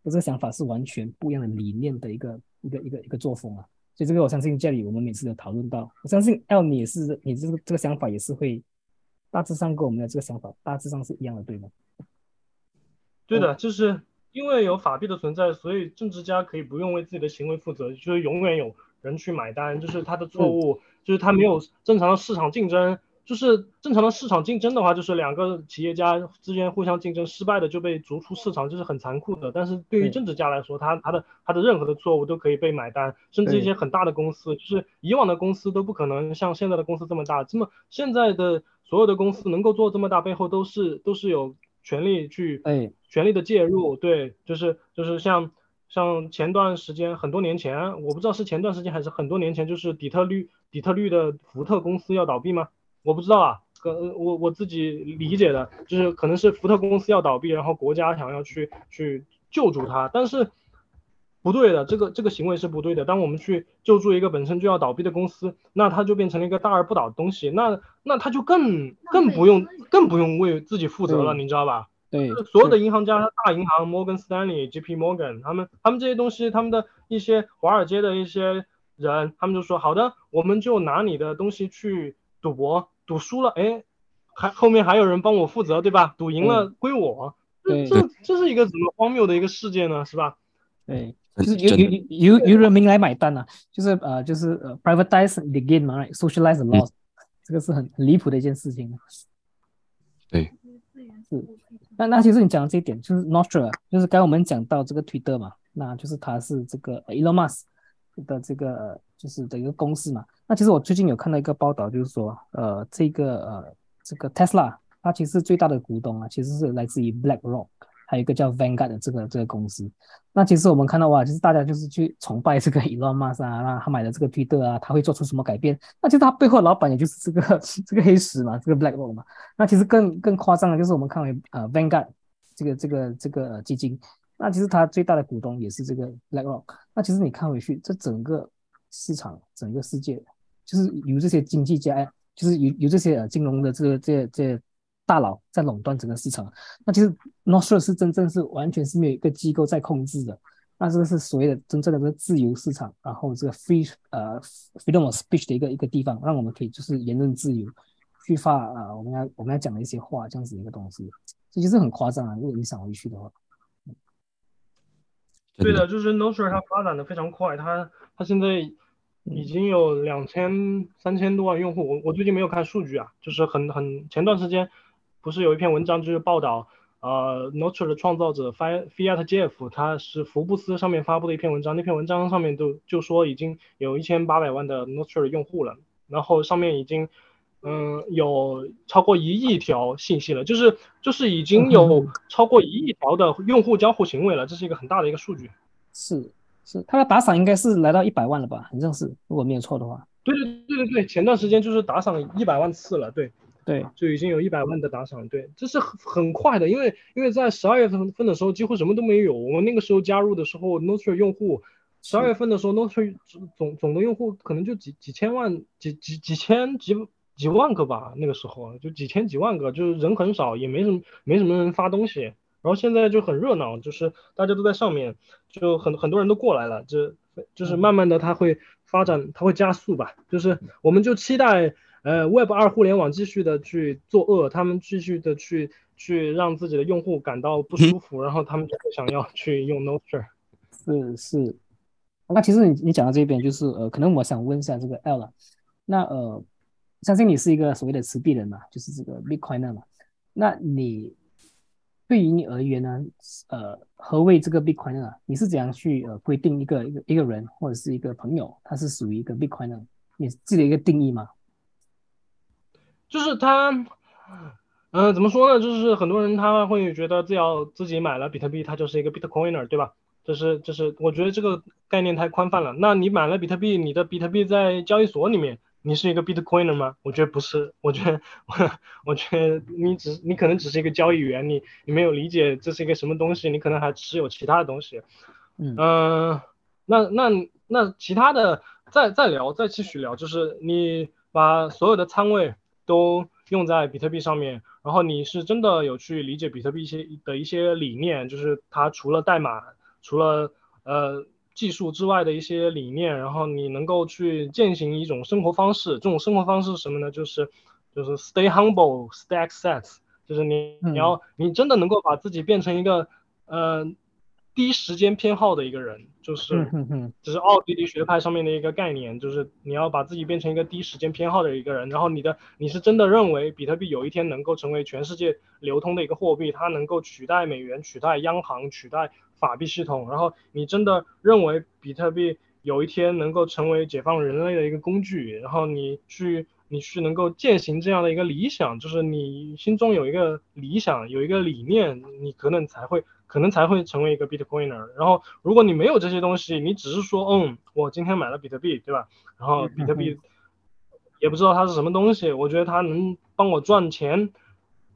这个想法是完全不一样的理念的一个一个一个一个作风啊。所以这个我相信这里我们每次都讨论到，我相信 L 你也是你这个这个想法也是会大致上跟我们的这个想法大致上是一样的，对吗？对的，就是因为有法币的存在，所以政治家可以不用为自己的行为负责，就是永远有人去买单，就是他的错误，就是他没有正常的市场竞争。就是正常的市场竞争的话，就是两个企业家之间互相竞争，失败的就被逐出市场，这是很残酷的。但是对于政治家来说，他他的他的任何的错误都可以被买单，甚至一些很大的公司，就是以往的公司都不可能像现在的公司这么大。这么现在的所有的公司能够做这么大，背后都是都是有权力去哎权力的介入。对，就是就是像像前段时间很多年前，我不知道是前段时间还是很多年前，就是底特律底特律的福特公司要倒闭吗？我不知道啊，可我我自己理解的就是可能是福特公司要倒闭，然后国家想要去去救助它，但是不对的，这个这个行为是不对的。当我们去救助一个本身就要倒闭的公司，那它就变成了一个大而不倒的东西，那那它就更更不用更不用为自己负责了，你知道吧？对，所有的银行家、大银行，摩根斯丹利、J.P. Morgan，他们他们这些东西，他们的一些华尔街的一些人，他们就说好的，我们就拿你的东西去赌博，赌输了，哎，还后面还有人帮我负责，对吧？赌赢了归我，这这这是一个怎么荒谬的一个世界呢？是吧？对，就是由由由由人民来买单啊，就是呃就是呃 privatize the gain 嘛，socialize the loss，这个是很很离谱的一件事情。对，是，那那其实你讲的这一点就是 Nostra，就是刚刚我们讲到这个推特嘛，那就是它是这个 Elon Musk 的这个就是的一个公司嘛。那其实我最近有看到一个报道，就是说，呃，这个呃这个 Tesla 它其实最大的股东啊，其实是来自于 BlackRock。还有一个叫 Vanguard 的这个这个公司，那其实我们看到哇，就是大家就是去崇拜这个 Elon Musk 啊，那他买的这个推特啊，他会做出什么改变？那其实他背后老板也就是这个这个黑石嘛，这个 BlackRock 嘛。那其实更更夸张的就是我们看为呃 Vanguard 这个这个这个基金，那其实它最大的股东也是这个 BlackRock。那其实你看回去，这整个市场整个世界就是有这些经济家，就是有有这些呃金融的这个这这。大佬在垄断整个市场，那其实 Nostra 是真正是完全是没有一个机构在控制的，那这个是所谓的真正的这个自由市场，然后这个 free 呃 freedom of speech 的一个一个地方，让我们可以就是言论自由去发啊我们要我们要讲的一些话这样子一个东西，这其实很夸张啊，如果你想回去的话。对的，就是 Nostra 它发展的非常快，它它现在已经有两千三千多万用户，我我最近没有看数据啊，就是很很前段时间。不是有一篇文章就是报道，呃，Nostr 的创造者 Fiat Jeff，他是福布斯上面发布的一篇文章，那篇文章上面就就说已经有一千八百万的 Nostr 的用户了，然后上面已经，嗯，有超过一亿条信息了，就是就是已经有超过一亿条的用户交互行为了，这是一个很大的一个数据。是是，他的打赏应该是来到一百万了吧？好像是，如果没有错的话。对对对对对，前段时间就是打赏一百万次了，对。对，就已经有一百万的打赏，对，这是很很快的，因为因为在十二月份份的时候几乎什么都没有，我们那个时候加入的时候，Nostr 用户，十二月份的时候，Nostr 总总的用户可能就几几千万，几几几千几几万个吧，那个时候就几千几万个，就是人很少，也没什么没什么人发东西，然后现在就很热闹，就是大家都在上面，就很很多人都过来了，这就是慢慢的它会发展，它会加速吧，就是我们就期待。呃，Web 二互联网继续的去作恶，他们继续的去去让自己的用户感到不舒服，然后他们就想要去用 Nostr。是是，那其实你你讲到这边就是呃，可能我想问一下这个 Ella，那呃，相信你是一个所谓的持币人嘛，就是这个 Bitcoiner 嘛，那你对于你而言呢，呃，何谓这个 Bitcoiner？你是怎样去呃规定一个一个一个人或者是一个朋友，他是属于一个 Bitcoiner？你自己的一个定义吗？就是他，嗯，怎么说呢？就是很多人他会觉得，只要自己买了比特币，他就是一个 Bitcoiner，对吧？就是，就是，我觉得这个概念太宽泛了。那你买了比特币，你的比特币在交易所里面，你是一个 Bitcoiner 吗？我觉得不是。我觉得，我觉得你只，你可能只是一个交易员，你你没有理解这是一个什么东西，你可能还持有其他的东西。嗯，那那那其他的，再再聊，再继续聊，就是你把所有的仓位。都用在比特币上面，然后你是真的有去理解比特币一些的一些理念，就是它除了代码、除了呃技术之外的一些理念，然后你能够去践行一种生活方式。这种生活方式是什么呢？就是就是 stay humble, stack sets，就是你你要你真的能够把自己变成一个呃。低时间偏好的一个人，就是就是奥地利学派上面的一个概念，就是你要把自己变成一个第一时间偏好的一个人，然后你的你是真的认为比特币有一天能够成为全世界流通的一个货币，它能够取代美元、取代央行、取代法币系统，然后你真的认为比特币有一天能够成为解放人类的一个工具，然后你去你去能够践行这样的一个理想，就是你心中有一个理想，有一个理念，你可能才会。可能才会成为一个 Bitcoiner。然后，如果你没有这些东西，你只是说，嗯，我今天买了比特币，对吧？然后比特币也不知道它是什么东西，我觉得它能帮我赚钱。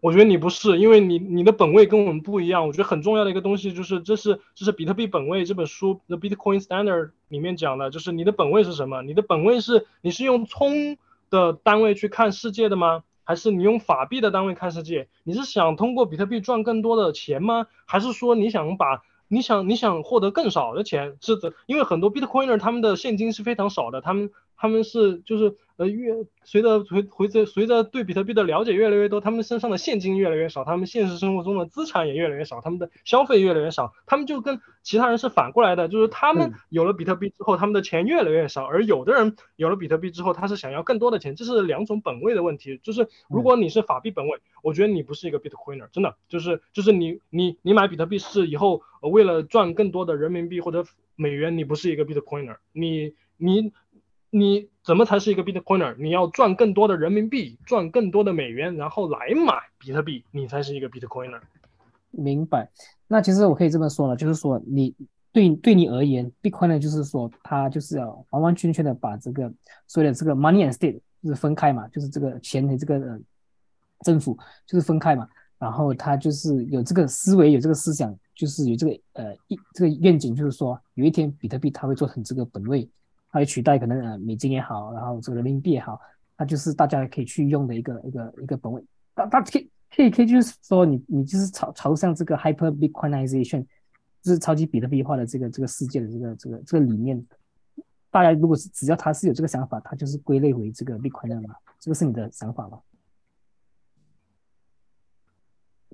我觉得你不是，因为你你的本位跟我们不一样。我觉得很重要的一个东西就是，这是这是比特币本位这本书《The Bitcoin Standard》里面讲的，就是你的本位是什么？你的本位是你是用葱的单位去看世界的吗？还是你用法币的单位看世界？你是想通过比特币赚更多的钱吗？还是说你想把你想你想获得更少的钱？是的，因为很多 Bitcoiner 他们的现金是非常少的，他们他们是就是呃越随着随随着随着对比特币的了解越来越多，他们身上的现金越来越少，他们现实生活中的资产也越来越少，他们的消费越来越少，他们就跟其他人是反过来的，就是他们嗯有了比特币之后，他们的钱越来越少，而有的人有了比特币之后，他是想要更多的钱，这是两种本位的问题。就是如果你是法币本位，我觉得你不是一个 Bitcoiner，真的就是就是你你你买比特币是以后呃为了赚更多的人民币或者美元，你不是一个 Bitcoiner，你你你怎么才是一个 Bitcoiner？你要赚更多的人民币，赚更多的美元，然后来买比特币，你才是一个 Bitcoiner。明白。那其实我可以这么说了，就是说你对对你而言，Bitcoiner，就是说它就是要完完全全的把这个所谓的这个 money and state 就是分开嘛，就是这个钱和这个呃政府就是分开嘛。然后他就是有这个思维，有这个思想，就是有这个呃一这个愿景，就是说有一天比特币它会做成这个本位，它会取代可能呃美金也好，然后这个人民币也好，它就是大家可以去用的一个一个一个本位。它它可以可以可以就是说你你就是朝朝向这个 hyper bitcoinization，就是超级比特币化的这个这个世界的这个这个这个理念。大家如果是只要他是有这个想法，他就是归类为这个 bitcoin 嘛，这个是你的想法吗？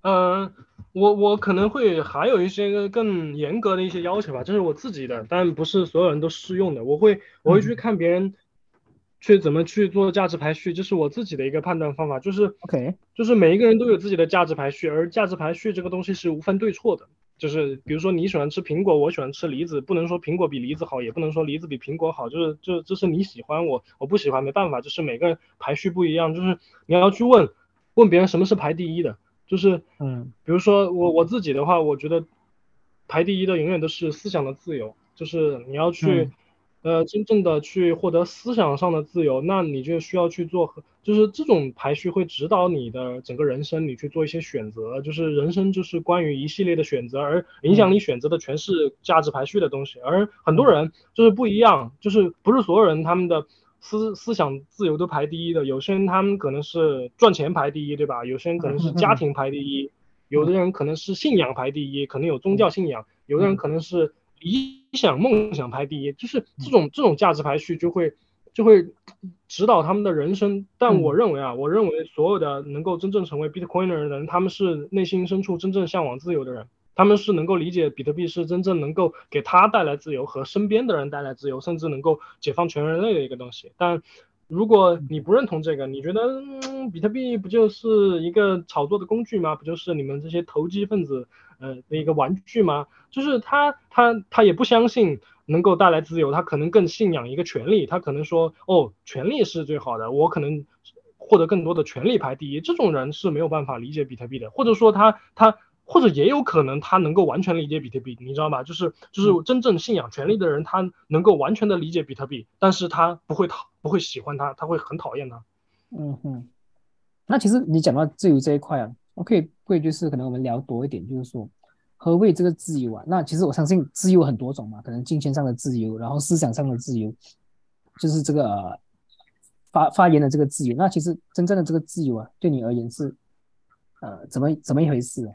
嗯，我我可能会还有一些更严格的一些要求吧，这是我自己的，但不是所有人都适用的。我会我会去看别人去怎么去做价值排序，这是我自己的一个判断方法，就是 OK 就是每一个人都有自己的价值排序，而价值排序这个东西是无分对错的。就是比如说你喜欢吃苹果，我喜欢吃梨子，不能说苹果比梨子好，也不能说梨子比苹果好，就是这这是你喜欢我我不喜欢，没办法，就是每个人排序不一样，就是你要去问问别人什么是排第一的，就是嗯。比如说我我自己的话，我觉得排第一的永远都是思想的自由，就是你要去、嗯。呃真正的去获得思想上的自由，那你就需要去做，就是这种排序会指导你的整个人生，你去做一些选择，就是人生就是关于一系列的选择，而影响你选择的全是价值排序的东西，而很多人就是不一样，就是不是所有人他们的。思思想自由都排第一的，有些人他们可能是赚钱排第一，对吧？有些人可能是家庭排第一，有的人可能是信仰排第一，可能有宗教信仰；有的人可能是理想梦想排第一，就是这种这种价值排序就会就会指导他们的人生。但我认为啊，我认为所有的能够真正成为 Bitcoiner 的人，他们是内心深处真正向往自由的人。他们是能够理解比特币是真正能够给他带来自由和身边的人带来自由，甚至能够解放全人类的一个东西。但如果你不认同这个，你觉得，比特币不就是一个炒作的工具吗？不就是你们这些投机分子呃的一个玩具吗？就是他他他也不相信能够带来自由，他可能更信仰一个权利，他可能说哦，权利是最好的，我可能获得更多的权利排第一。这种人是没有办法理解比特币的，或者说他他。或者也有可能他能够完全理解比特币，你知道吗？就是就是真正信仰权利的人，他能够完全的理解比特币，但是他不会讨不会喜欢它，他会很讨厌它。嗯哼，那其实你讲到自由这一块啊，我可以会就是可能我们聊多一点，就是说何谓这个自由啊？那其实我相信自由很多种嘛，可能金钱上的自由，然后思想上的自由，就是这个、呃、发发言的这个自由。那其实真正的这个自由啊，对你而言是呃怎么怎么一回事、啊？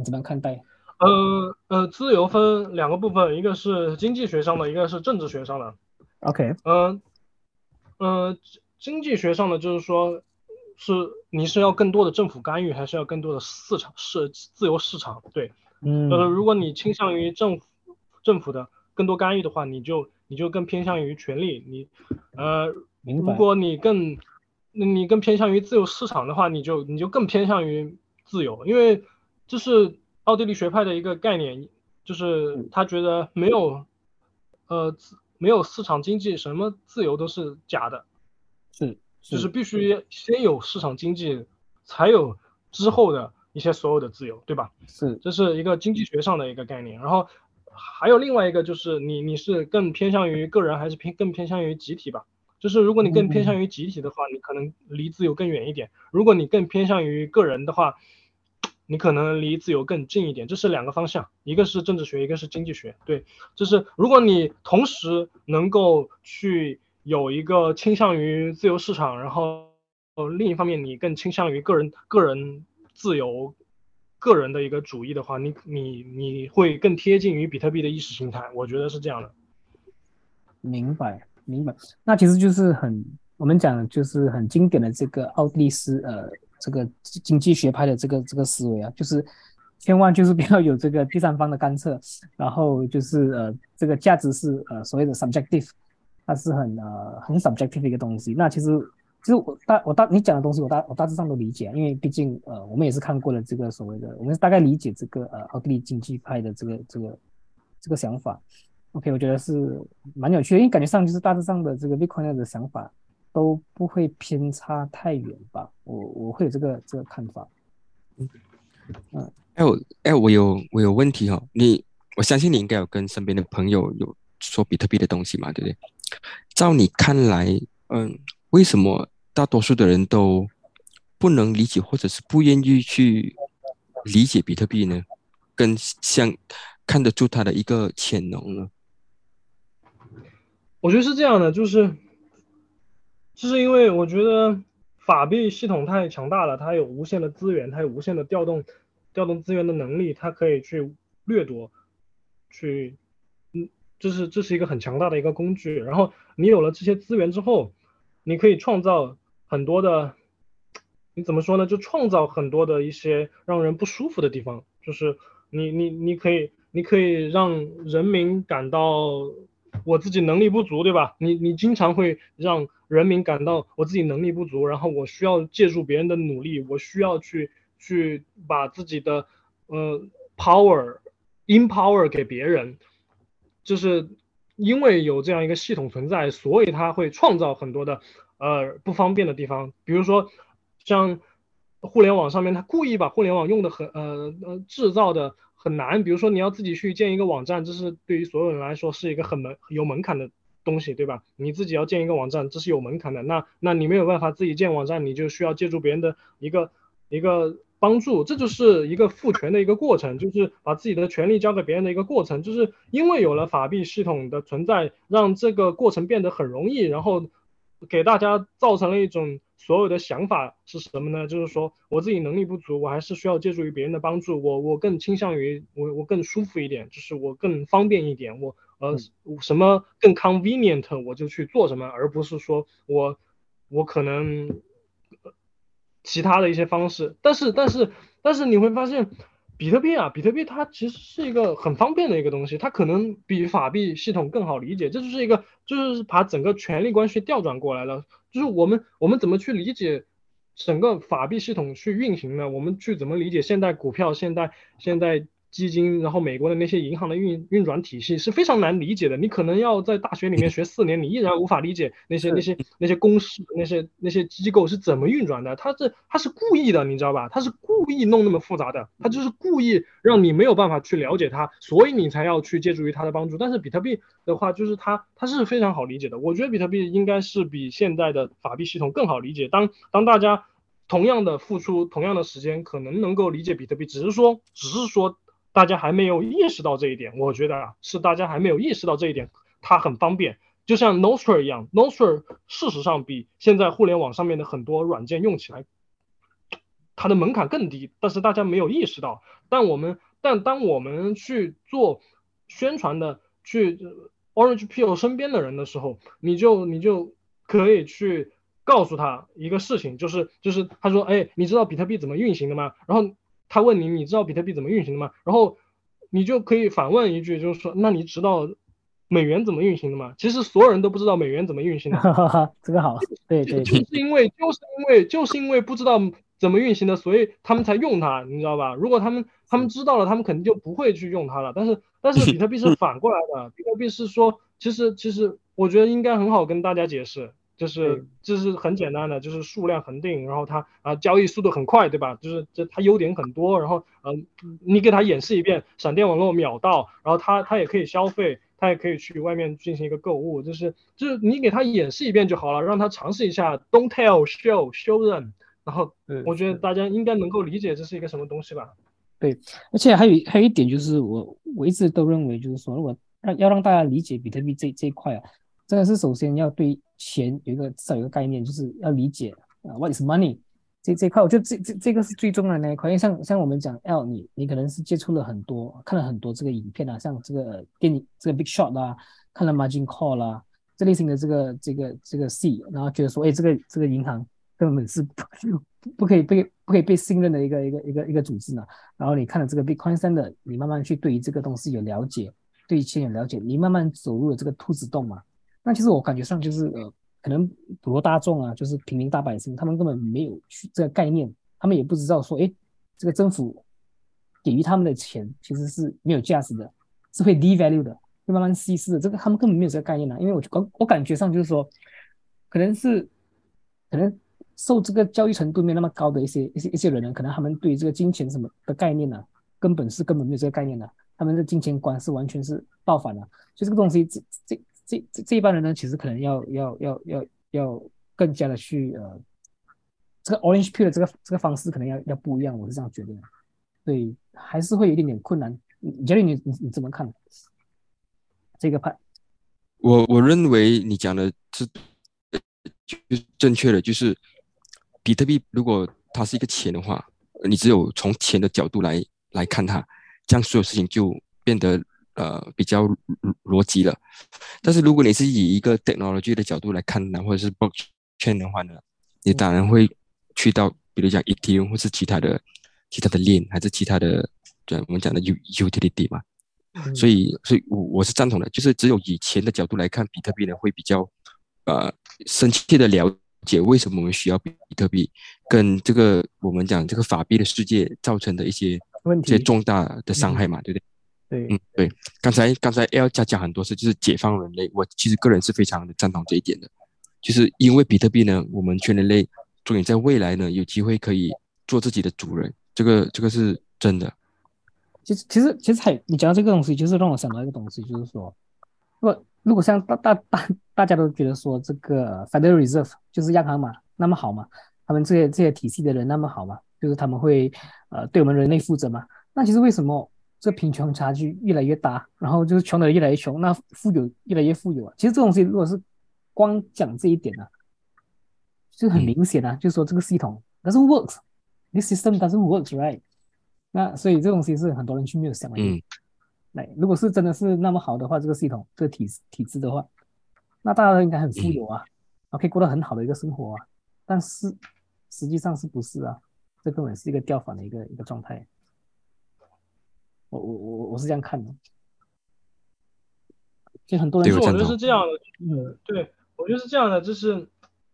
你怎么样看待？呃呃，自由分两个部分，一个是经济学上的，一个是政治学上的。OK，嗯呃，经济学上的就是说，是你是要更多的政府干预，还是要更多的市场市自由市场？对，嗯，呃，如果你倾向于政府政府的更多干预的话，你就你就更偏向于权力。你呃，如果你更你更偏向于自由市场的话，你就你就更偏向于自由，因为这是奥地利学派的一个概念，就是他觉得没有呃自没有市场经济，什么自由都是假的，是就是必须先有市场经济，才有之后的一些所有的自由，对吧？是这是一个经济学上的一个概念。然后还有另外一个就是你你是更偏向于个人，还是偏更偏向于集体吧？就是如果你更偏向于集体的话，你可能离自由更远一点；如果你更偏向于个人的话，你可能离自由更近一点，这是两个方向，一个是政治学，一个是经济学。对，就是如果你同时能够去有一个倾向于自由市场，然后呃另一方面你更倾向于个人个人自由、个人的一个主义的话，你你你会更贴近于比特币的意识形态，我觉得是这样的。明白明白。那其实就是很我们讲就是很经典的这个奥地利斯呃这个经济学派的这个这个思维啊，就是千万就是不要有这个第三方的干涉，然后就是呃这个价值是呃所谓的 subjective，它是很呃很 subjective 的一个东西。那其实其实我大我大你讲的东西我大我大致上都理解，因为毕竟呃我们也是看过了这个所谓的，我们大概理解这个呃奥地利经济派的这个这个这个想法。OK，我觉得是蛮有趣的，因为感觉上就是大致上的这个 Bitcoin 的想法都不会偏差太远吧。我我会有这个这个看法。嗯，哎我哎我有我有问题哈，你我相信你应该有跟身边的朋友有说比特币的东西嘛，对不对？照你看来，嗯，为什么大多数的人都不能理解或者是不愿意去理解比特币呢？跟像看得出它的一个潜能呢？我觉得是这样的，就是，就是因为我觉得法币系统太强大了，它有无限的资源，它有无限的调动调动资源的能力，它可以去掠夺，去，嗯，这是这是一个很强大的一个工具。然后你有了这些资源之后，你可以创造很多的，你怎么说呢？就创造很多的一些让人不舒服的地方，就是你你你可以你可以让人民感到。我自己能力不足，对吧？你你经常会让人民感到我自己能力不足，然后我需要借助别人的努力，我需要去去把自己的呃 power empower 给别人，就是因为有这样一个系统存在，所以他会创造很多的呃不方便的地方，比如说像互联网上面，他故意把互联网用的很呃呃制造的。很难，比如说你要自己去建一个网站，这是对于所有人来说是一个很门有门槛的东西，对吧？你自己要建一个网站，这是有门槛的。那那你没有办法自己建网站，你就需要借助别人的一个一个帮助，这就是一个赋权的一个过程，就是把自己的权利交给别人的一个过程。就是因为有了法币系统的存在，让这个过程变得很容易，然后给大家造成了一种。所有的想法是什么呢？就是说我自己能力不足，我还是需要借助于别人的帮助。我我更倾向于我我更舒服一点，就是我更方便一点。我呃什么更 convenient 我就去做什么，而不是说我我可能其他的一些方式。但是但是但是你会发现。比特币啊，比特币它其实是一个很方便的一个东西，它可能比法币系统更好理解。这就是一个，就是把整个权力关系调转过来了。就是我们我们怎么去理解整个法币系统去运行呢？我们去怎么理解现代股票？现代现代。基金，然后美国的那些银行的运运转体系是非常难理解的。你可能要在大学里面学四年，你依然无法理解那些那些那些公式、那些那些机构是怎么运转的。他是他是故意的，你知道吧？他是故意弄那么复杂的，他就是故意让你没有办法去了解它，所以你才要去借助于他的帮助。但是比特币的话，就是它它是非常好理解的。我觉得比特币应该是比现在的法币系统更好理解。当当大家同样的付出同样的时间，可能能够理解比特币，只是说只是说。大家还没有意识到这一点，我觉得啊，是大家还没有意识到这一点，它很方便，就像 Nostr 一样，Nostr 事实上比现在互联网上面的很多软件用起来，它的门槛更低，但是大家没有意识到。但我们，但当我们去做宣传的，去 Orange Peel 身边的人的时候，你就你就可以去告诉他一个事情，就是就是他说，哎，你知道比特币怎么运行的吗？然后。他问你，你知道比特币怎么运行的吗？然后你就可以反问一句，就是说，那你知道美元怎么运行的吗？其实所有人都不知道美元怎么运行的。这个好，对对，就是因为就是因为就是因为不知道怎么运行的，所以他们才用它，你知道吧？如果他们他们知道了，他们肯定就不会去用它了。但是但是比特币是反过来的，比特币是说，其实其实我觉得应该很好跟大家解释。就是就是很简单的，就是数量恒定，然后它啊交易速度很快，对吧？就是这它优点很多，然后嗯，你给它演示一遍，闪电网络秒到，然后它它也可以消费，它也可以去外面进行一个购物，就是就是你给它演示一遍就好了，让它尝试一下，Don't tell, show, show them。然后我觉得大家应该能够理解这是一个什么东西吧？对，而且还有还有一点就是我我一直都认为就是说，如果让要让大家理解比特币这这一块啊。真的是首先要对钱有一个至少有一个概念，就是要理解啊，what is money 这这块，我觉得这这这个是最重要的那一块。因为像像我们讲，L 你你可能是接触了很多，看了很多这个影片啊，像这个电影这个 Big Shot 啦，看了 Margin Call 啦，这类型的这个这个这个 C，然后觉得说，哎，这个这个银行根本是 不不可以被不可以被信任的一个一个一个一个组织呢。然后你看了这个 Bitcoin 三的，你慢慢去对于这个东西有了解，对于钱有了解，你慢慢走入了这个兔子洞嘛。那其实我感觉上就是呃，可能普罗大众啊，就是平民大百姓，他们根本没有去这个概念，他们也不知道说，哎，这个政府给予他们的钱其实是没有价值的，是会 devalue 的。会慢慢稀释的这个，他们根本没有这个概念呢。因为我我我感觉上就是说，可能是可能受这个教育程度没那么高的一些一些一些人呢，可能他们对这个金钱什么的概念呢，根本是根本没有这个概念的。他们的金钱观是完全是爆反的。所以这个东西，这这这这这一般人呢，其实可能要要要要要更加的去呃，这个 orange pill 的这个这个方式可能要要不一样。我是这样觉得，对，还是会有一点点困难。杰里，你你你怎么看？这个派，我我认为你讲的是就是正确的，就是比特币如果它是一个钱的话，你只有从钱的角度来来看它，这样所有事情就变得呃比较逻辑了。但是如果你是以一个 technology 的角度来看呢，或者是 blockchain 的话呢，你当然会去到比如讲 Ethereum 或是其他的其他的链，还是其他的对我们讲的 U utility 嘛。所以，所以，我我是赞同的，就是只有以前的角度来看，比特币呢会比较，呃，深切的了解为什么我们需要比特币，跟这个我们讲这个法币的世界造成的一些一些重大的伤害嘛，对不对？对，嗯，对。刚才刚才 L 加讲很多次，就是解放人类，我其实个人是非常的赞同这一点的，就是因为比特币呢，我们全人类终于在未来呢有机会可以做自己的主人，这个这个是真的。其实，其实，其实还你讲到这个东西，就是让我想到一个东西，就是说，如果如果像大大大大家都觉得说这个 Federal Reserve 就是央行嘛，那么好嘛，他们这些这些体系的人那么好嘛，就是他们会呃对我们人类负责嘛。那其实为什么这贫穷差距越来越大，然后就是穷的人越来越穷，那富有越来越富有啊？其实这东西如果是光讲这一点呢，就很明显啊，就是说这个系统 doesn't work，this system doesn't work，right？那所以这东西是很多人去没有想的。嗯，那如果是真的是那么好的话，这个系统、这个体体制的话，那大家都应该很富有啊，啊，可以过得很好的一个生活啊。但是实际上是不是啊？这根本是一个掉反的一个一个状态。我我我我是这样看的。就很多人，我觉得是这样的。嗯，对，我觉得是这样的，就是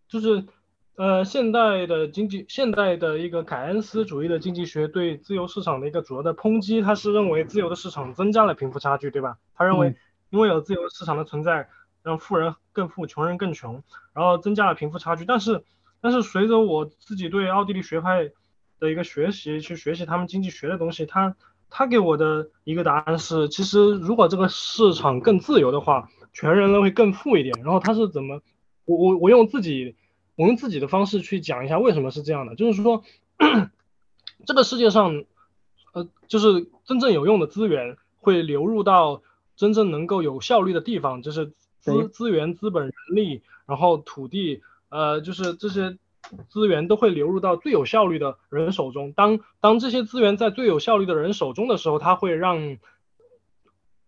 就是。呃，现代的经济，现代的一个凯恩斯主义的经济学对自由市场的一个主要的抨击，他是认为自由的市场增加了贫富差距，对吧？他认为，因为有自由市场的存在，让富人更富，穷人更穷，然后增加了贫富差距。但是，但是随着我自己对奥地利学派的一个学习，去学习他们经济学的东西，他他给我的一个答案是，其实如果这个市场更自由的话，全人类会更富一点。然后他是怎么，我我我用自己。我用自己的方式去讲一下为什么是这样的，就是说，这个世界上，呃，就是真正有用的资源会流入到真正能够有效率的地方，就是资资源、资本、人力，然后土地，呃，就是这些资源都会流入到最有效率的人手中。当当这些资源在最有效率的人手中的时候，他会让，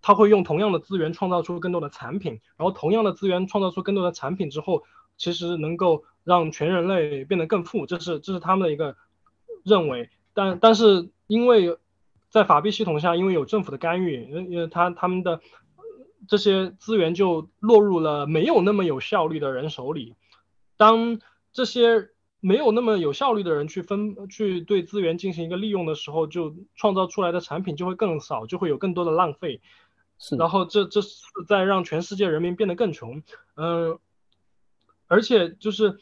他会用同样的资源创造出更多的产品，然后同样的资源创造出更多的产品之后，其实能够。让全人类变得更富，这是这是他们的一个认为。但但是因为在法币系统下，因为有政府的干预，因为他他们的这些资源就落入了没有那么有效率的人手里。当这些没有那么有效率的人去分去对资源进行一个利用的时候，就创造出来的产品就会更少，就会有更多的浪费。是，然后这这是在让全世界人民变得更穷。嗯，而且就是。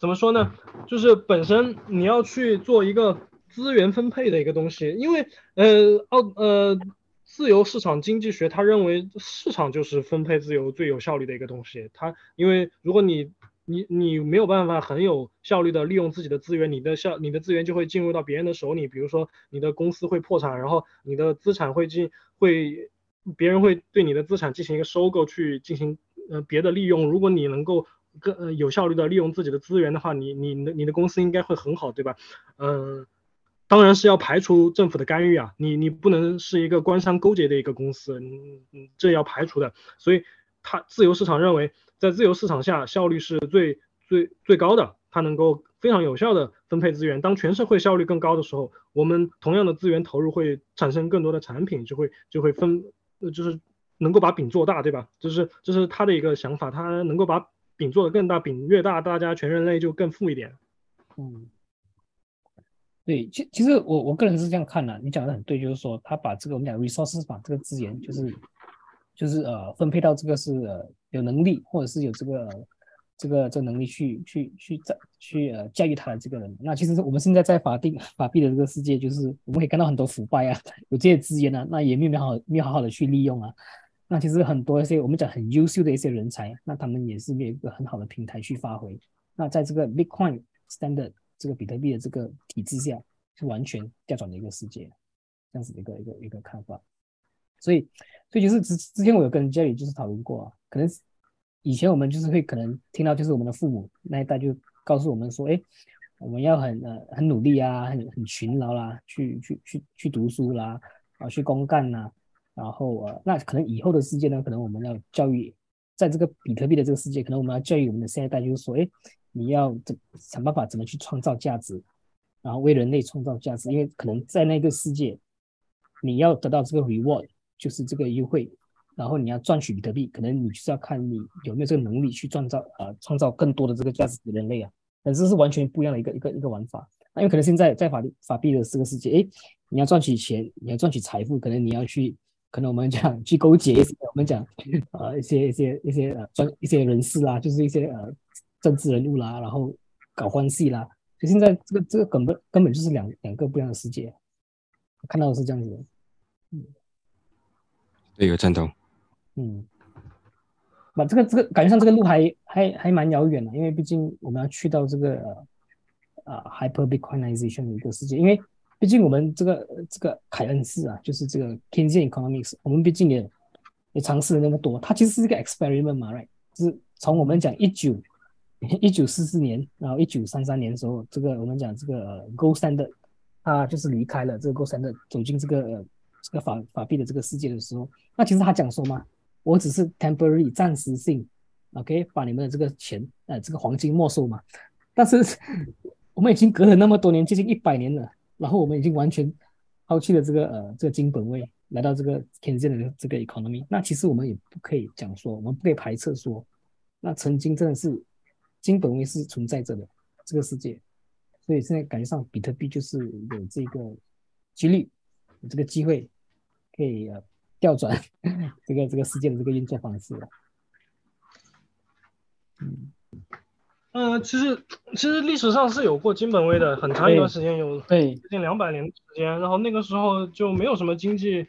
怎么说呢？就是本身你要去做一个资源分配的一个东西，因为呃奥呃自由市场经济学，他认为市场就是分配自由最有效率的一个东西。它因为如果你你你没有办法很有效率的利用自己的资源，你的效你的资源就会进入到别人的手里，比如说你的公司会破产，然后你的资产会进会别人会对你的资产进行一个收购，去进行呃别的利用。如果你能够更有效率的利用自己的资源的话，你你你的公司应该会很好，对吧？嗯，当然是要排除政府的干预啊，你你不能是一个官商勾结的一个公司，嗯嗯，这要排除的。所以，他自由市场认为在自由市场下效率是最最最高的，它能够非常有效的分配资源。当全社会效率更高的时候，我们同样的资源投入会产生更多的产品，就会就会分，就是能够把饼做大，对吧？就是这是他的一个想法，他能够把饼做得更大，饼越大，大家全人类就更富一点。嗯，对，其其实我我个人是这样看的，你讲的很对，就是说他把这个我们讲 resources 把这个资源就是就是呃分配到这个是有能力或者是有这个这个这能力去去去在去呃驾驭他的这个人。那其实我们现在在法定法币的这个世界，就是我们可以看到很多腐败啊，有这些资源呢，那也没有好没有好好的去利用啊。那其实很多一些我们讲很优秀的一些人才，那他们也是没有一个很好的平台去发挥。那在这个 Bitcoin Standard 这个比特币的这个体制下，是完全调转的一个世界，这样子的一个一个一个看法。所以，所以就是之之前我有跟 Jerry 就是讨论过啊，可能以前我们就是会可能听到就是我们的父母那一代就告诉我们说，哎，我们要很呃很努力啊，很很勤劳啦，去去去去读书啦，啊去公干呐。然后呃，那可能以后的世界呢，可能我们要教育，在这个比特币的这个世界，可能我们要教育我们的下一代，就是说，哎，你要怎想办法怎么去创造价值，然后为人类创造价值，因为可能在那个世界，你要得到这个 reward，就是这个优惠，然后你要赚取比特币，可能你就是要看你有没有这个能力去创造呃创造更多的这个价值给人类啊，但这是完全不一样的一个一个一个玩法。那因为可能现在在法律法币的这个世界，哎，你要赚取钱，你要赚取财富，可能你要去。可能我们讲去勾结一些，我们讲呃一些一些一些呃专一些人士啦，就是一些呃政治人物啦，然后搞关系啦。就现在这个这个根本根本就是两两个不一样的世界，看到的是这样子。嗯，对，有赞同。嗯，那这个这个感觉上这个路还还还蛮遥远的，因为毕竟我们要去到这个呃 hyper bitcoinization 的一个世界，因为。毕竟我们这个这个凯恩斯啊，就是这个 Keynesian economics，我们毕竟也也尝试了那么多，它其实是一个 experiment 嘛，right？就是从我们讲一九一九四四年，然后一九三三年的时候，这个我们讲这个 Gold Standard，他就是离开了这个 Gold Standard，走进这个这个法法币的这个世界的时候，那其实他讲说嘛，我只是 temporary 暂时性，OK，把你们的这个钱，呃，这个黄金没收嘛，但是 我们已经隔了那么多年，接近一百年了。然后我们已经完全抛弃了这个呃这个金本位，来到这个天线的这个 economy。那其实我们也不可以讲说，我们不可以排斥说，那曾经真的是金本位是存在着的这个世界。所以现在感觉上比特币就是有这个几率，有这个机会可以呃调转 这个这个世界的这个运作方式了。嗯。嗯，其实其实历史上是有过金本位的，很长一段时间有接近两百年的时间，然后那个时候就没有什么经济，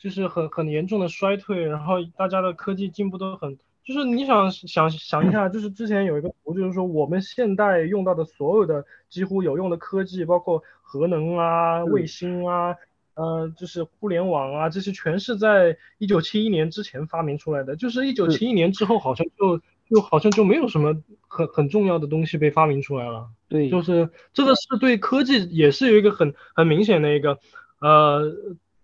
就是很很严重的衰退，然后大家的科技进步都很，就是你想想想一下，就是之前有一个图，就是说我们现代用到的所有的几乎有用的科技，包括核能啊、卫星啊，呃，就是互联网啊，这些全是在一九七一年之前发明出来的，就是一九七一年之后好像就。就好像就没有什么很很重要的东西被发明出来了。对，就是这个是对科技也是有一个很很明显的一个呃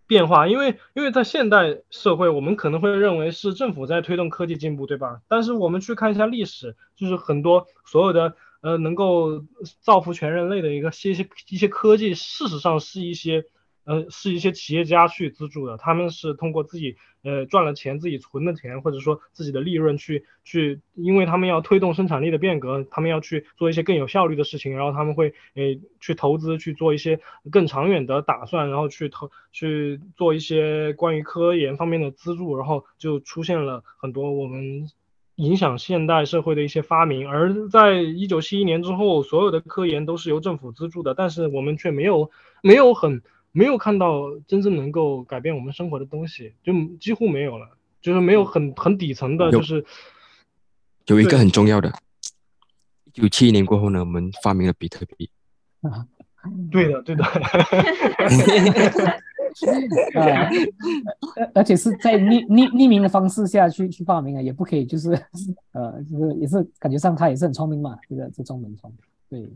变化，因为因为在现代社会，我们可能会认为是政府在推动科技进步，对吧？但是我们去看一下历史，就是很多所有的呃能够造福全人类的一个些些一些科技，事实上是一些。呃，是一些企业家去资助的，他们是通过自己呃赚了钱，自己存的钱，或者说自己的利润去去，因为他们要推动生产力的变革，他们要去做一些更有效率的事情，然后他们会诶去投资去做一些更长远的打算，然后去投去做一些关于科研方面的资助，然后就出现了很多我们影响现代社会的一些发明。而在一九七一年之后，所有的科研都是由政府资助的，但是我们却没有没有很。没有看到真正能够改变我们生活的东西，就几乎没有了，就是没有很很底层的，就是有一个很重要的，一九七一年过后呢，我们发明了比特币。啊对的，对的。啊，而且是在匿匿匿名的方式下去去发明啊，也不可以，就是呃，就是也是感觉上他也是很聪明嘛，这个这中文聪，对，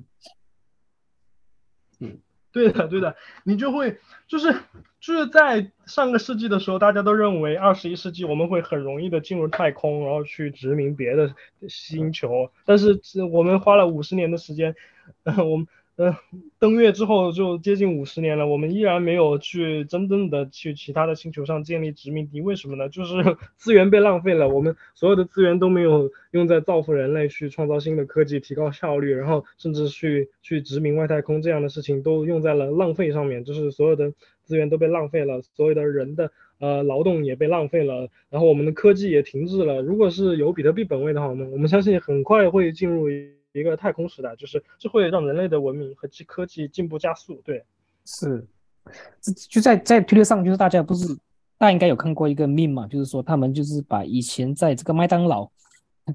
嗯。对的，对的，你就会就是就是在上个世纪的时候，大家都认为二十一世纪我们会很容易的进入太空，然后去殖民别的星球。但是我们花了五十年的时间，我们。嗯，登月之后就接近五十年了，我们依然没有去真正的去其他的星球上建立殖民地，为什么呢？就是 资源被浪费了，我们所有的资源都没有用在造福人类、去创造新的科技、提高效率，然后甚至去去殖民外太空这样的事情都用在了浪费上面，就是所有的资源都被浪费了，所有的人的呃劳动也被浪费了，然后我们的科技也停滞了。如果是有比特币本位的话，我们我们相信很快会进入。一个太空时代，就是这会让人类的文明和技科技进步加速。对，是，就在在推特上，就是大家不是大家应该有看过一个 meme 嘛，就是说他们就是把以前在这个麦当劳，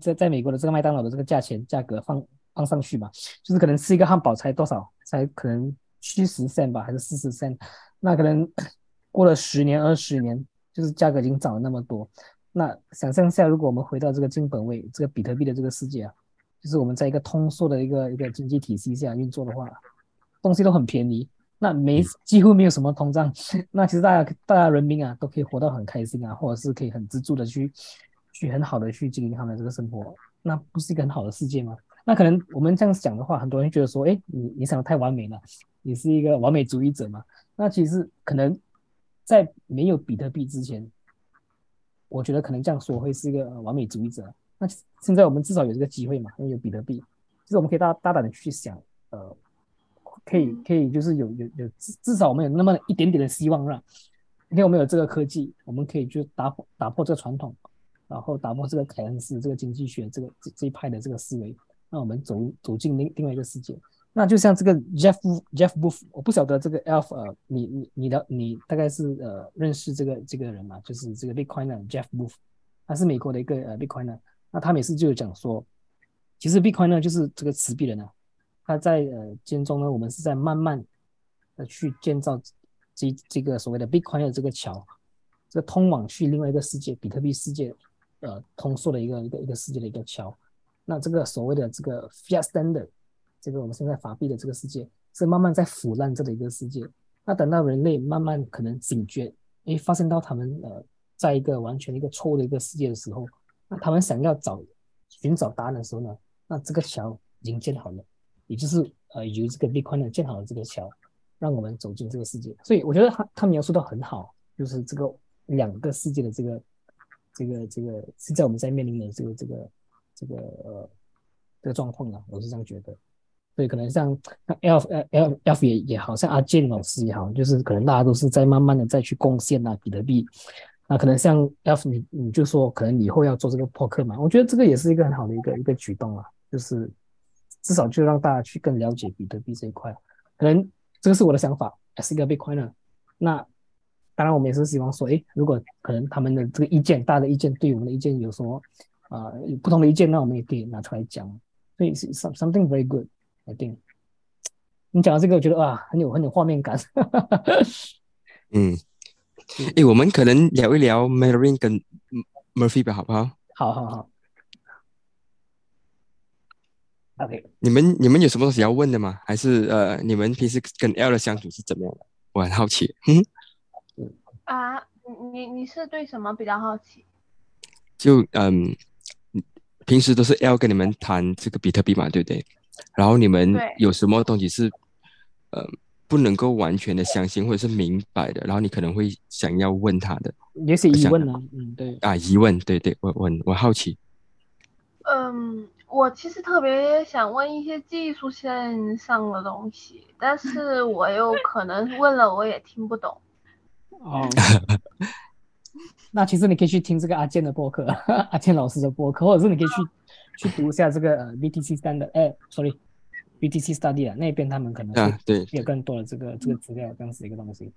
在在美国的这个麦当劳的这个价钱价格放放上去嘛，就是可能吃一个汉堡才多少，才可能七十 cent 吧，还是四十 cent，那可能 过了十年二十年，就是价格已经涨了那么多。那想象一下，如果我们回到这个金本位，这个比特币的这个世界啊。就是我们在一个通缩的一个一个经济体系下运作的话，东西都很便宜，那没几乎没有什么通胀，那其实大家大家人民啊都可以活到很开心啊，或者是可以很自助的去去很好的去经营他们的这个生活，那不是一个很好的世界吗？那可能我们这样讲的话，很多人觉得说，哎，你你想的太完美了，你是一个完美主义者嘛？那其实可能在没有比特币之前，我觉得可能这样说会是一个完美主义者。那现在我们至少有这个机会嘛，因为有比特币，就是我们可以大大胆的去想，呃，可以可以就是有有有至至少我们有那么一点点的希望，让因为我们有这个科技，我们可以去打破打破这个传统，然后打破这个凯恩斯这个经济学这个这这一派的这个思维，让我们走走进另另外一个世界。那就像这个 Jeff Jeff Wolf，我不晓得这个 Alf 呃，你你你的你大概是呃认识这个这个人嘛？就是这个 Bitcoiner Jeff Wolf，他是美国的一个呃 Bitcoiner。那他每次就讲说，其实 Bitcoin 呢就是这个持币人呢，他在呃间中呢，我们是在慢慢的去建造这这个所谓的 Bitcoin 的这个桥，这个通往去另外一个世界比特币世界呃通缩的一个一个一个世界的一个桥。那这个所谓的这个 Fiat Standard，这个我们现在法币的这个世界是慢慢在腐烂这的一个世界。那等到人类慢慢可能警觉，诶，发现到他们呃在一个完全一个错误的一个世界的时候。那他们想要找寻找答案的时候呢，那这个桥已经建好了，也就是呃由这个 Bitcoin 建好了这个桥，让我们走进这个世界。所以我觉得他他描述的很好，就是这个两个世界的这个这个这个现在我们在面临的这个这个这个呃这个状况啊，我是这样觉得。所以可能像 L F L F 也也好像阿健老师也好，就是可能大家都是在慢慢的再去贡献啊比特币。那可能像 F 你你就说可能以后要做这个破克嘛，我觉得这个也是一个很好的一个一个举动啊，就是至少就让大家去更了解比特币这一块。可能这个是我的想法，as 一个 Bitcoiner。那当然我们也是希望说，哎，如果可能他们的这个意见，大的意见对我们的意见有什么啊有不同的意见，那我们也可以拿出来讲。所以是 something very good，I think。你讲到这个，我觉得哇，很有很有画面感。嗯。哎，我们可能聊一聊 Marine 跟 Murphy 吧，好不好？好好好。OK，你们你们有什么东西要问的吗？还是呃，你们平时跟 L 的相处是怎么样的？我很好奇。嗯。啊，你你是对什么比较好奇？就嗯，平时都是 L 跟你们谈这个比特币嘛，对不对？然后你们有什么东西是呃？不能够完全的相信或者是明白的，然后你可能会想要问他的，也是疑问呢。嗯，对啊，疑问，对对，我我我好奇。嗯，我其实特别想问一些技术线上的东西，但是我又可能问了我也听不懂。哦，那其实你可以去听这个阿健的播客，阿健老师的播客，或者是你可以去去读一下这个呃 BTC 三的，哎，sorry。BTC Study 啊，那边他们可能啊，对，有更多的这个这个资料这样子一个东西。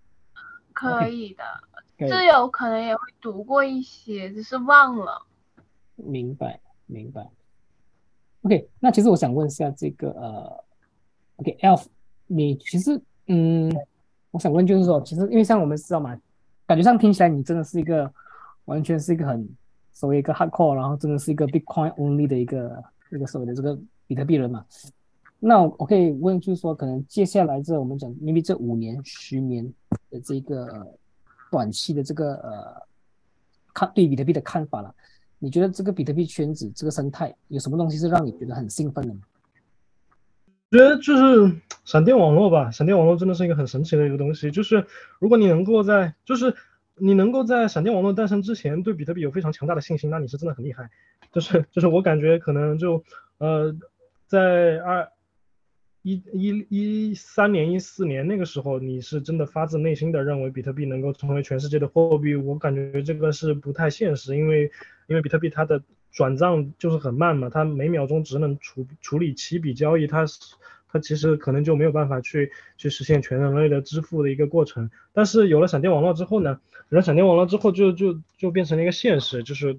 可以的，这有可能也会读过一些，只是忘了。明白，明白。OK，那其实我想问一下这个呃，OK，Elf，你其实嗯，我想问就是说，其实因为像我们知道嘛，感觉上听起来你真的是一个完全是一个很所谓一个 hardcore，然后真的是一个 Bitcoin only 的一个一个所谓的这个比特币人嘛。那我可以问，就是说，可能接下来这我们讲因为这五年、十年的这个短期的这个呃看对比特币的看法了。你觉得这个比特币圈子这个生态有什么东西是让你觉得很兴奋的吗？觉得就是闪电网络吧，闪电网络真的是一个很神奇的一个东西。就是如果你能够在，就是你能够在闪电网络诞生之前对比特币有非常强大的信心，那你是真的很厉害。就是就是我感觉可能就呃在二。一一一三年、一四年那个时候，你是真的发自内心的认为比特币能够成为全世界的货币？我感觉这个是不太现实，因为因为比特币它的转账就是很慢嘛，它每秒钟只能处处理七笔交易，它它其实可能就没有办法去去实现全人类的支付的一个过程。但是有了闪电网络之后呢，有了闪电网络之后就就就变成了一个现实，就是。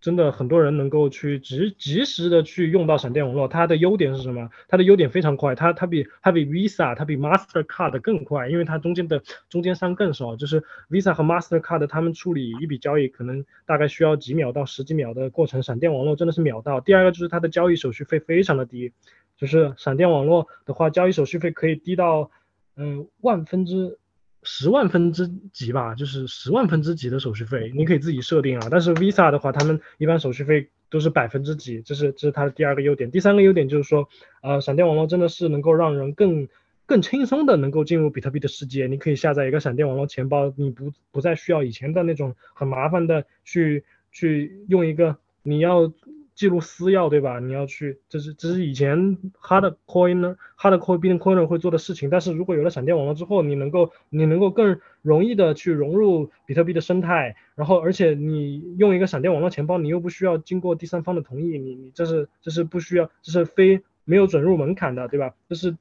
真的很多人能够去及及时的去用到闪电网络，它的优点是什么？它的优点非常快，它它比它比 Visa 它比 Mastercard 更快，因为它中间的中间商更少。就是 Visa 和 Mastercard 他们处理一笔交易可能大概需要几秒到十几秒的过程，闪电网络真的是秒到。第二个就是它的交易手续费非常的低，就是闪电网络的话，交易手续费可以低到嗯万分之。十万分之几吧，就是十万分之几的手续费，你可以自己设定啊。但是 Visa 的话，他们一般手续费都是百分之几，这是这是它的第二个优点。第三个优点就是说，呃，闪电网络真的是能够让人更更轻松的能够进入比特币的世界。你可以下载一个闪电网络钱包，你不不再需要以前的那种很麻烦的去去用一个你要。记录私钥对吧？你要去，这是这是以前 hard coin 呢 hard coin bitcoiner 会做的事情。但是如果有了闪电网络之后，你能够你能够更容易的去融入比特币的生态，然后而且你用一个闪电网络钱包，你又不需要经过第三方的同意，你你这是这是不需要，这是非没有准入门槛的，对吧？这是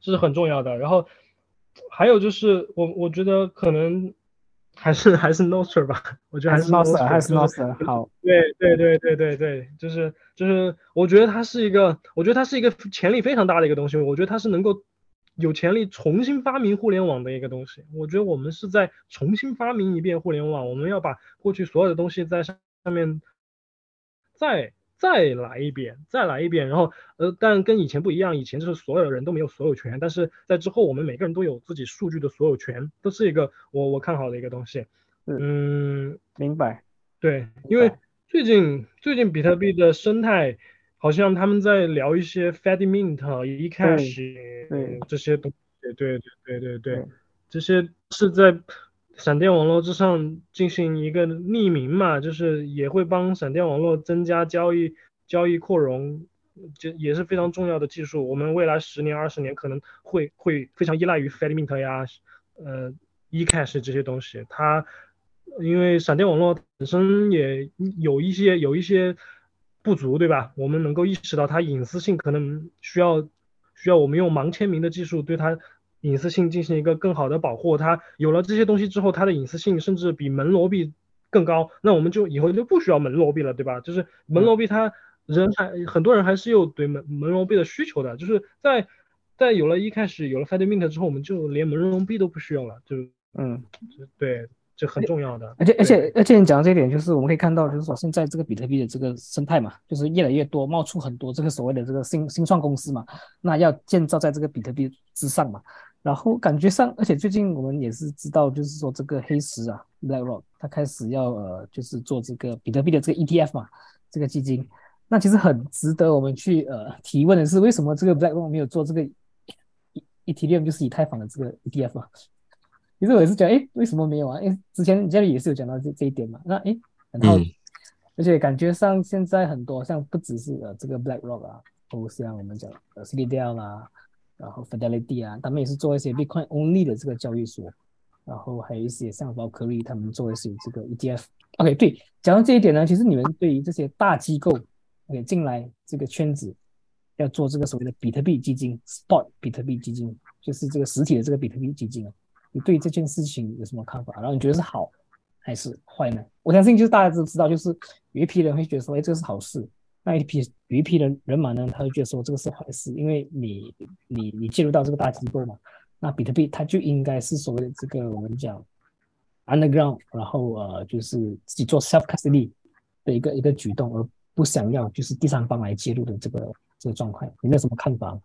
这是很重要的。然后还有就是我我觉得可能。还是还是 Nostr 吧，我觉得还是 Nostr，还是 Nostr 好。对对对对对对，就是就是，我觉得它是一个，我觉得它是一个潜力非常大的一个东西。我觉得它是能够有潜力重新发明互联网的一个东西。我觉得我们是在重新发明一遍互联网，我们要把过去所有的东西在上上面再。再来一遍，再来一遍，然后呃，但跟以前不一样，以前就是所有人都没有所有权，但是在之后，我们每个人都有自己数据的所有权，都是一个我我看好的一个东西。嗯，明白。对，因为最近最近比特币的生态好像他们在聊一些 Fedmint、eCash，对这些东西，对对对对对，这些是在。闪电网络之上进行一个匿名嘛，就是也会帮闪电网络增加交易交易扩容，就也是非常重要的技术。我们未来十年二十年可能会会非常依赖于 Fedmint 呀，呃，eCash 这些东西。它因为闪电网络本身也有一些有一些不足，对吧？我们能够意识到它隐私性可能需要需要我们用盲签名的技术对它。隐私性进行一个更好的保护，它有了这些东西之后，它的隐私性甚至比门罗币更高。那我们就以后就不需要门罗币了，对吧？就是门罗币，它人还很多人还是有对门门罗币的需求的。就是在在有了一开始有了 Fedmint 之后，我们就连门罗币都不需要了，就嗯，对，这很重要的。而且而且而且你讲的这一点，就是我们可以看到，就是说现在这个比特币的这个生态嘛，就是越来越多冒出很多这个所谓的这个新新创公司嘛，那要建造在这个比特币之上嘛。然后感觉上，而且最近我们也是知道，就是说这个黑石啊，BlackRock，它开始要呃，就是做这个比特币的这个 ETF 嘛，这个基金。那其实很值得我们去呃提问的是，为什么这个 BlackRock 没有做这个 Ethereum 就是以太坊的这个 ETF 啊？其实我也是讲，哎，为什么没有啊？因为之前你这里也是有讲到这这一点嘛。那哎，很好，而且感觉上现在很多像不只是呃这个 BlackRock 啊，都像我们讲呃 CDL 啦。然后 Fidelity 啊，他们也是做一些 Bitcoin only 的这个交易所，然后还有一些像宝科利，他们做一些这个 ETF。OK，对，讲到这一点呢，其实你们对于这些大机构，OK 进来这个圈子要做这个所谓的比特币基金，Spot 比特币基金，就是这个实体的这个比特币基金啊，你对这件事情有什么看法？然后你觉得是好还是坏呢？我相信就是大家都知道，就是有一批人会觉得说，哎，这个是好事。那一批有一批人人马呢，他就觉得说这个是坏事，因为你你你介入到这个大机构嘛，那比特币它就应该是所谓的这个我们讲 underground，然后呃就是自己做 self custody 的一个一个举动，而不想要就是第三方来介入的这个这个状况，有没有什么看法？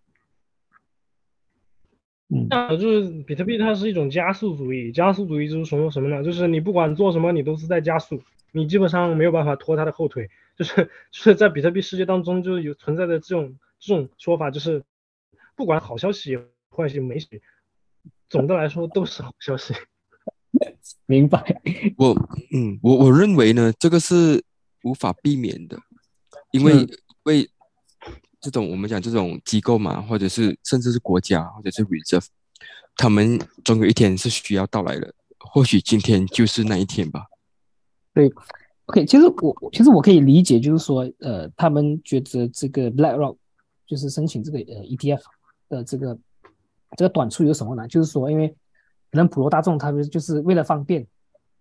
嗯，那就是比特币它是一种加速主义，加速主义就是什么什么呢？就是你不管做什么，你都是在加速，你基本上没有办法拖它的后腿。就是就是在比特币世界当中，就是有存在的这种这种说法，就是不管好消息、坏消息、没息，总的来说都是好消息。明白。我嗯，我我认为呢，这个是无法避免的，因为嗯为这种我们讲这种机构嘛，或者是甚至是国家或者是 reserve，他们总有一天是需要到来的，或许今天就是那一天吧。OK，其实我其实我可以理解，就是说，呃，他们觉得这个 BlackRock 就是申请这个呃 ETF 的这个这个短处有什么呢？就是说，因为可能普罗大众他们就是为了方便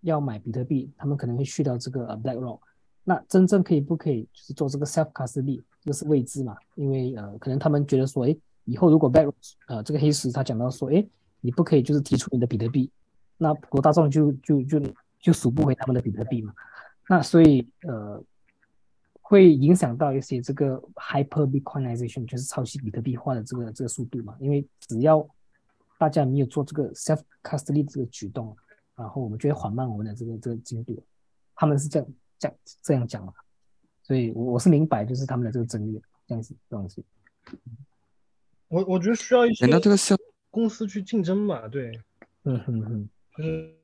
要买比特币，他们可能会去到这个 BlackRock。那真正可以不可以就是做这个 self custody，这是未知嘛？因为呃，可能他们觉得说，哎，以后如果 BlackRock 呃这个黑石他讲到说，哎，你不可以就是提出你的比特币，那普罗大众就就就就赎不回他们的比特币嘛。那所以呃，会影响到一些这个 hyper bitcoinization，就是超级比特币化的这个这个速度嘛。因为只要大家没有做这个 self custody 这个举动，然后我们就会缓慢我们的这个这个进度。他们是这样这样这样讲嘛，所以我我是明白就是他们的这个争议这样子这样子。我我觉得需要一些这个是公司去竞争嘛？对，嗯哼哼，就是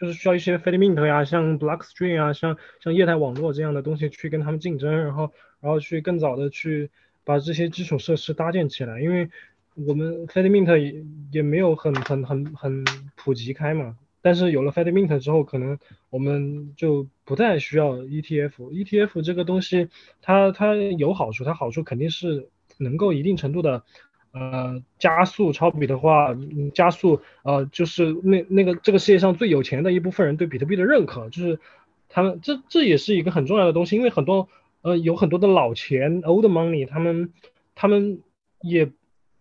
就是需要一些 f e d Mint 呀，像 Blockstream 啊，像像业态网络这样的东西去跟他们竞争，然后然后去更早的去把这些基础设施搭建起来，因为我们 f e d Mint 也也没有很很很很普及开嘛。但是有了 f e d Mint 之后，可能我们就不再需要 ETF。ETF 这个东西，它它有好处，它好处肯定是能够一定程度的。呃，加速抄比的话，加速呃，就是那那个这个世界上最有钱的一部分人对比特币的认可，就是他们这这也是一个很重要的东西，因为很多呃有很多的老钱 old money，他们他们也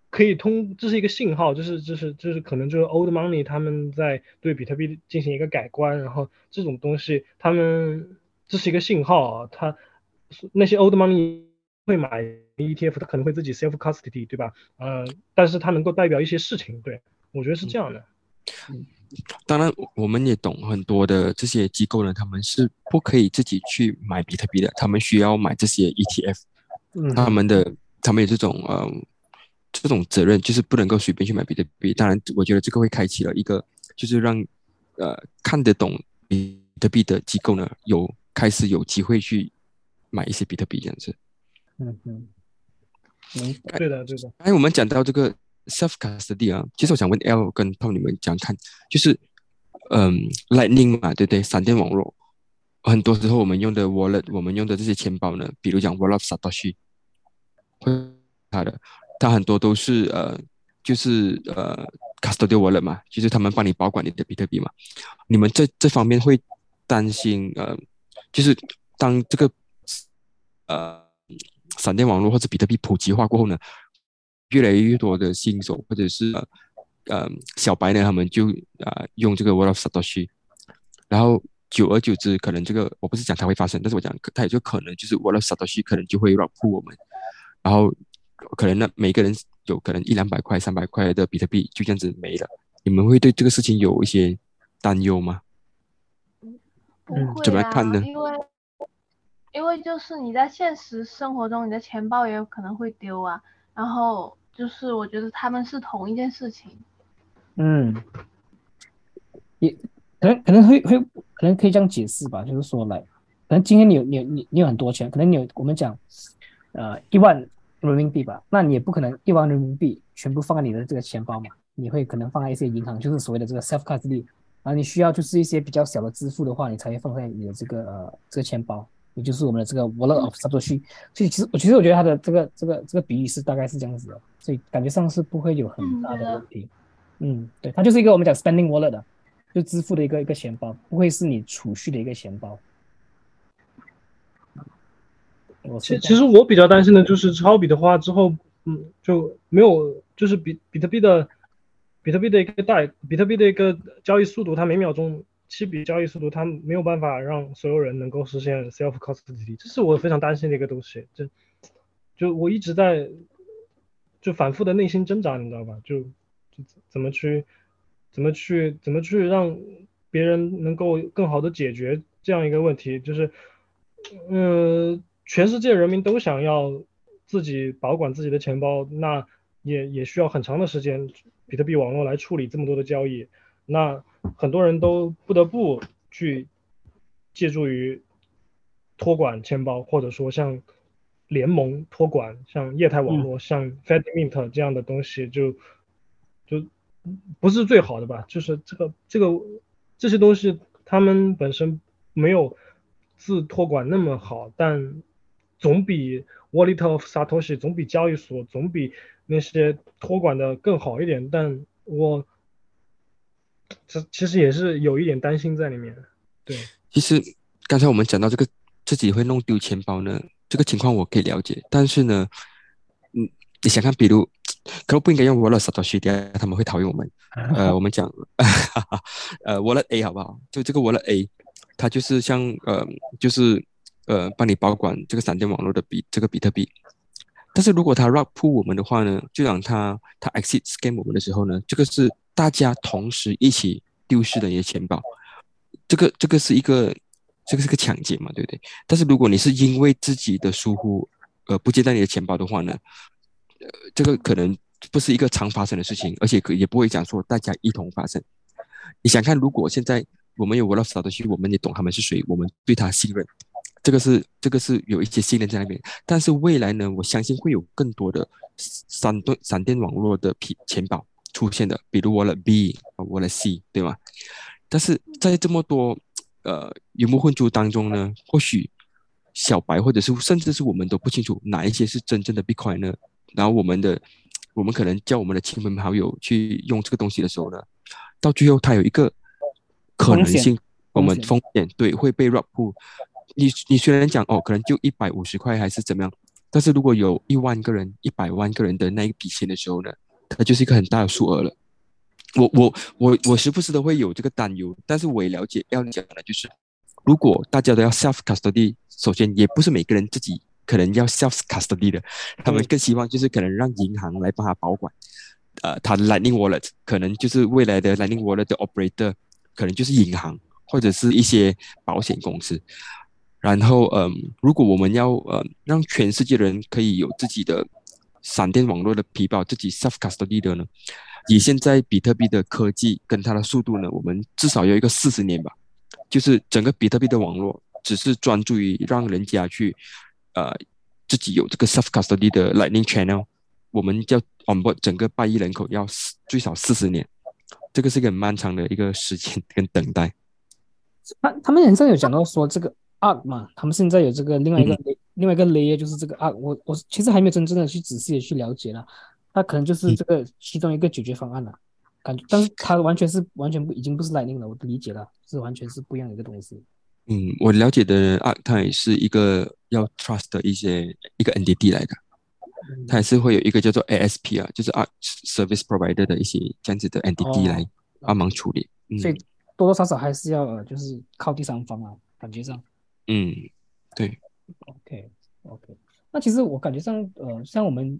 可以通，这是一个信号，就是就是就是可能就是 old money 他们在对比特币进行一个改观，然后这种东西他们这是一个信号啊，他那些 old money 会买 ETF，它可能会自己 self custody，对吧？呃，但是它能够代表一些事情，对我觉得是这样的。当然，我们也懂很多的这些机构呢，他们是不可以自己去买比特币的，他们需要买这些 ETF，嗯他们的他们有这种呃这种责任，就是不能够随便去买比特币。当然，我觉得这个会开启了一个，就是让呃看得懂比特币的机构呢，有开始有机会去买一些比特币这样子。嗯嗯，明白。对的，对的。哎，我们讲到这个 self custody 啊，其实我想问 L 跟 Tom 你们讲看，就是嗯，Lightning 嘛，对不对？闪电网络，很多时候我们用的 wallet，我们用的这些钱包呢，比如讲 Wallet of Satoshi，会它的，它很多都是呃，就是呃 custodial wallet 嘛，就是他们帮你保管你的比特币嘛。你们这这方面会担心呃，就是当这个呃闪电网络或者比特币普及化过后呢，越来越多的新手或者是呃呃小白呢，他们就啊、呃、用这个 Wallet of Satoshi，然后久而久之，可能这个我不是讲它会发生，但是我讲它也就可能就是 Wallet of Satoshi 可能就会 rug pull 我们，然后可能呢每个人有可能一两百块、三百块的比特币就这样子没了，你们会对这个事情有一些担忧吗？嗯怎么看呢？因为因为就是你在现实生活中，你的钱包也有可能会丢啊。然后就是我觉得他们是同一件事情。嗯，也可能可能会会可能可以这样解释吧，就是说来，可能今天你有你有你你有很多钱，可能你有我们讲呃一万人民币吧，那你也不可能一万人民币全部放在你的这个钱包嘛，你会可能放在一些银行，就是所谓的这个 self custody，然后你需要就是一些比较小的支付的话，你才会放在你的这个呃这个钱包，也就是我们的这个 wallet of Satoshi。所以其实我其实我觉得它的这个这个这个比喻是大概是这样子的，所以感觉上是不会有很大的的问题。嗯，对，它就是一个我们讲 spending wallet 的，就支付的一个一个钱包，不会是你储蓄的一个钱包。我其其实我比较担心的就是抄比的话之后，嗯，就没有就是比比特币的比特币的一个大比特币的一个交易速度，它每秒钟七笔交易速度，它没有办法让所有人能够实现 self custody，这是我非常担心的一个东西。这就我一直在就反复的内心挣扎，你知道吧？就就怎么去怎么去怎么去让别人能够更好的解决这样一个问题，就是嗯，全世界人民都想要自己保管自己的钱包，那也也需要很长的时间，比特币网络来处理这么多的交易，那很多人都不得不去借助于托管钱包，或者说像。联盟托管，像业态网络，像 FedMint 这样的东西，就就不是最好的吧？就是这个这个这些东西，他们本身没有自托管那么好，但总比 Wallet of Satoshi 总比交易所总比那些托管的更好一点。但我这其实也是有一点担心在里面。对，其实刚才我们讲到这个自己会弄丢钱包呢。这个情况我可以了解，但是呢，嗯，你想看，比如，可能不应该用 Wallet Satoshi，他们会讨厌我们。呃，我们讲，呃，Wallet A 好不好？就这个 Wallet A，它就是像呃，就是呃，帮你保管这个闪电网络的比这个比特币。但是如果它 r o c k pull 我们的话呢，就让它它 exit scam 我们的时候呢，这个是大家同时一起丢失的一些钱包。这个这个是一个。这个是个抢劫嘛，对不对？但是如果你是因为自己的疏忽，呃，不接待你的钱包的话呢，呃，这个可能不是一个常发生的事情，而且可也不会讲说大家一同发生。你想看，如果现在我们有 w a l l e 的去，我们也懂他们是谁，我们对他信任，这个是这个是有一些信任在那边。但是未来呢，我相信会有更多的闪电闪电网络的皮钱包出现的，比如 Wallet B、Wallet C，对吗？但是在这么多。呃，鱼目混珠当中呢，或许小白或者是甚至是我们都不清楚哪一些是真正的 Bitcoin 呢？然后我们的我们可能叫我们的亲朋好友去用这个东西的时候呢，到最后它有一个可能性，我们风险对会被 r o b 你你虽然讲哦，可能就一百五十块还是怎么样，但是如果有一万个人、一百万个人的那一笔钱的时候呢，它就是一个很大的数额了。我我我我时不时都会有这个担忧，但是我也了解要讲的就是，如果大家都要 self custody，首先也不是每个人自己可能要 self custody 的，他们更希望就是可能让银行来帮他保管，呃，他的 Lightning Wallet 可能就是未来的 Lightning Wallet 的 operator，可能就是银行或者是一些保险公司，然后嗯，如果我们要呃让全世界的人可以有自己的闪电网络的皮包，自己 self custody 的呢？以现在比特币的科技跟它的速度呢，我们至少有一个四十年吧。就是整个比特币的网络只是专注于让人家去，呃，自己有这个 self custody 的 Lightning Channel，我们叫 onboard 整个八亿人口要最少四十年，这个是一个很漫长的一个时间跟等待。他他们人上有讲到说这个 Arc 嘛，他们现在有这个另外一个另外一个 layer 就是这个 Arc，我我其实还没有真正的去仔细的去了解了。它可能就是这个其中一个解决方案了，感觉，但是它完全是完全不已经不是 Lightning 了，我的理解了，是完全是不一样的一个东西。嗯，我了解的啊，它也是一个要 trust 的一些一个 NDD 来的，它也是会有一个叫做 ASP 啊，就是 Art Service Provider 的一些这样子的 NDD 来帮忙处理。所以多多少少还是要就是靠第三方啊，感觉上。嗯，对。OK OK，那其实我感觉上，呃，像我们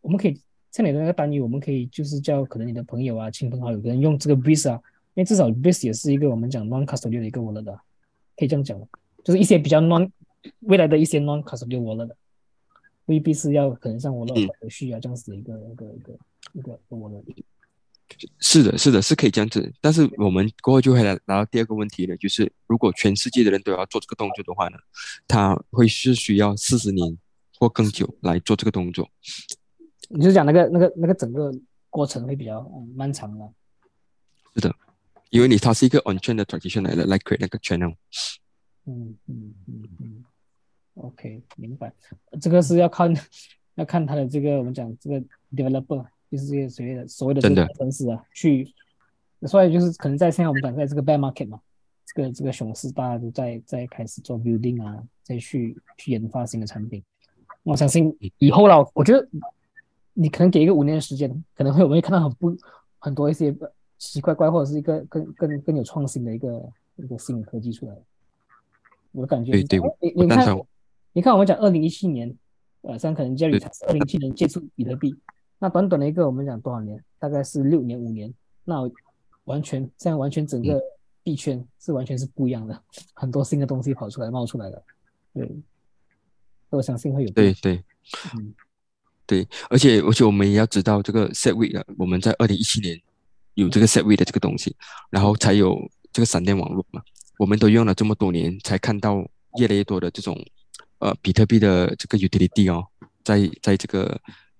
我们可以。像你的那个单语，我们可以就是叫可能你的朋友啊、亲朋好友，跟用这个 Breeze 啊，因为至少 Breeze 也是一个我们讲 non-custodial 的一个 wallet 的，可以这样讲，就是一些比较 non 未来的一些 non-custodial wallet 的，未必是要可能像我那种手续啊这样子的一个一个一个一个 wallet。是的，是的，是可以这样子，但是我们过后就会来来到第二个问题了，就是如果全世界的人都要做这个动作的话呢，他会是需要四十年或更久来做这个动作。你就讲那个那个那个整个过程会比较漫长了。是的，因为你它是一个 on-chain 的 tradition 来的，like create 那个 channel。嗯嗯嗯嗯。OK，明白。这个是要看 要看他的这个我们讲这个 developer，就是这些所谓的所谓的这个城市啊，去，所以就是可能在现在我们讲在这个 bear market 嘛，这个这个熊市大家都在在开始做 building 啊，再去去研发新的产品。我相信以后了，我觉得。你可能给一个五年的时间，可能会我们会看到很不很多一些奇奇怪怪或者是一个更更更有创新的一个一个新的科技出来。我的感觉，对对，你你看，你看我们讲二零一七年，呃，像可能 Jerry 他是二零一七年接触比特币，那短短的一个我们讲多少年，大概是六年五年，那完全现在完全整个币圈是完全是不一样的，很多新的东西跑出来冒出来了，对，我相信会有对对，嗯。对，而且而且我们也要知道这个 set week 啊，我们在二零一七年有这个 set week 的这个东西，然后才有这个闪电网络嘛，我们都用了这么多年，才看到越来越多的这种呃比特币的这个 utility 哦，在在这个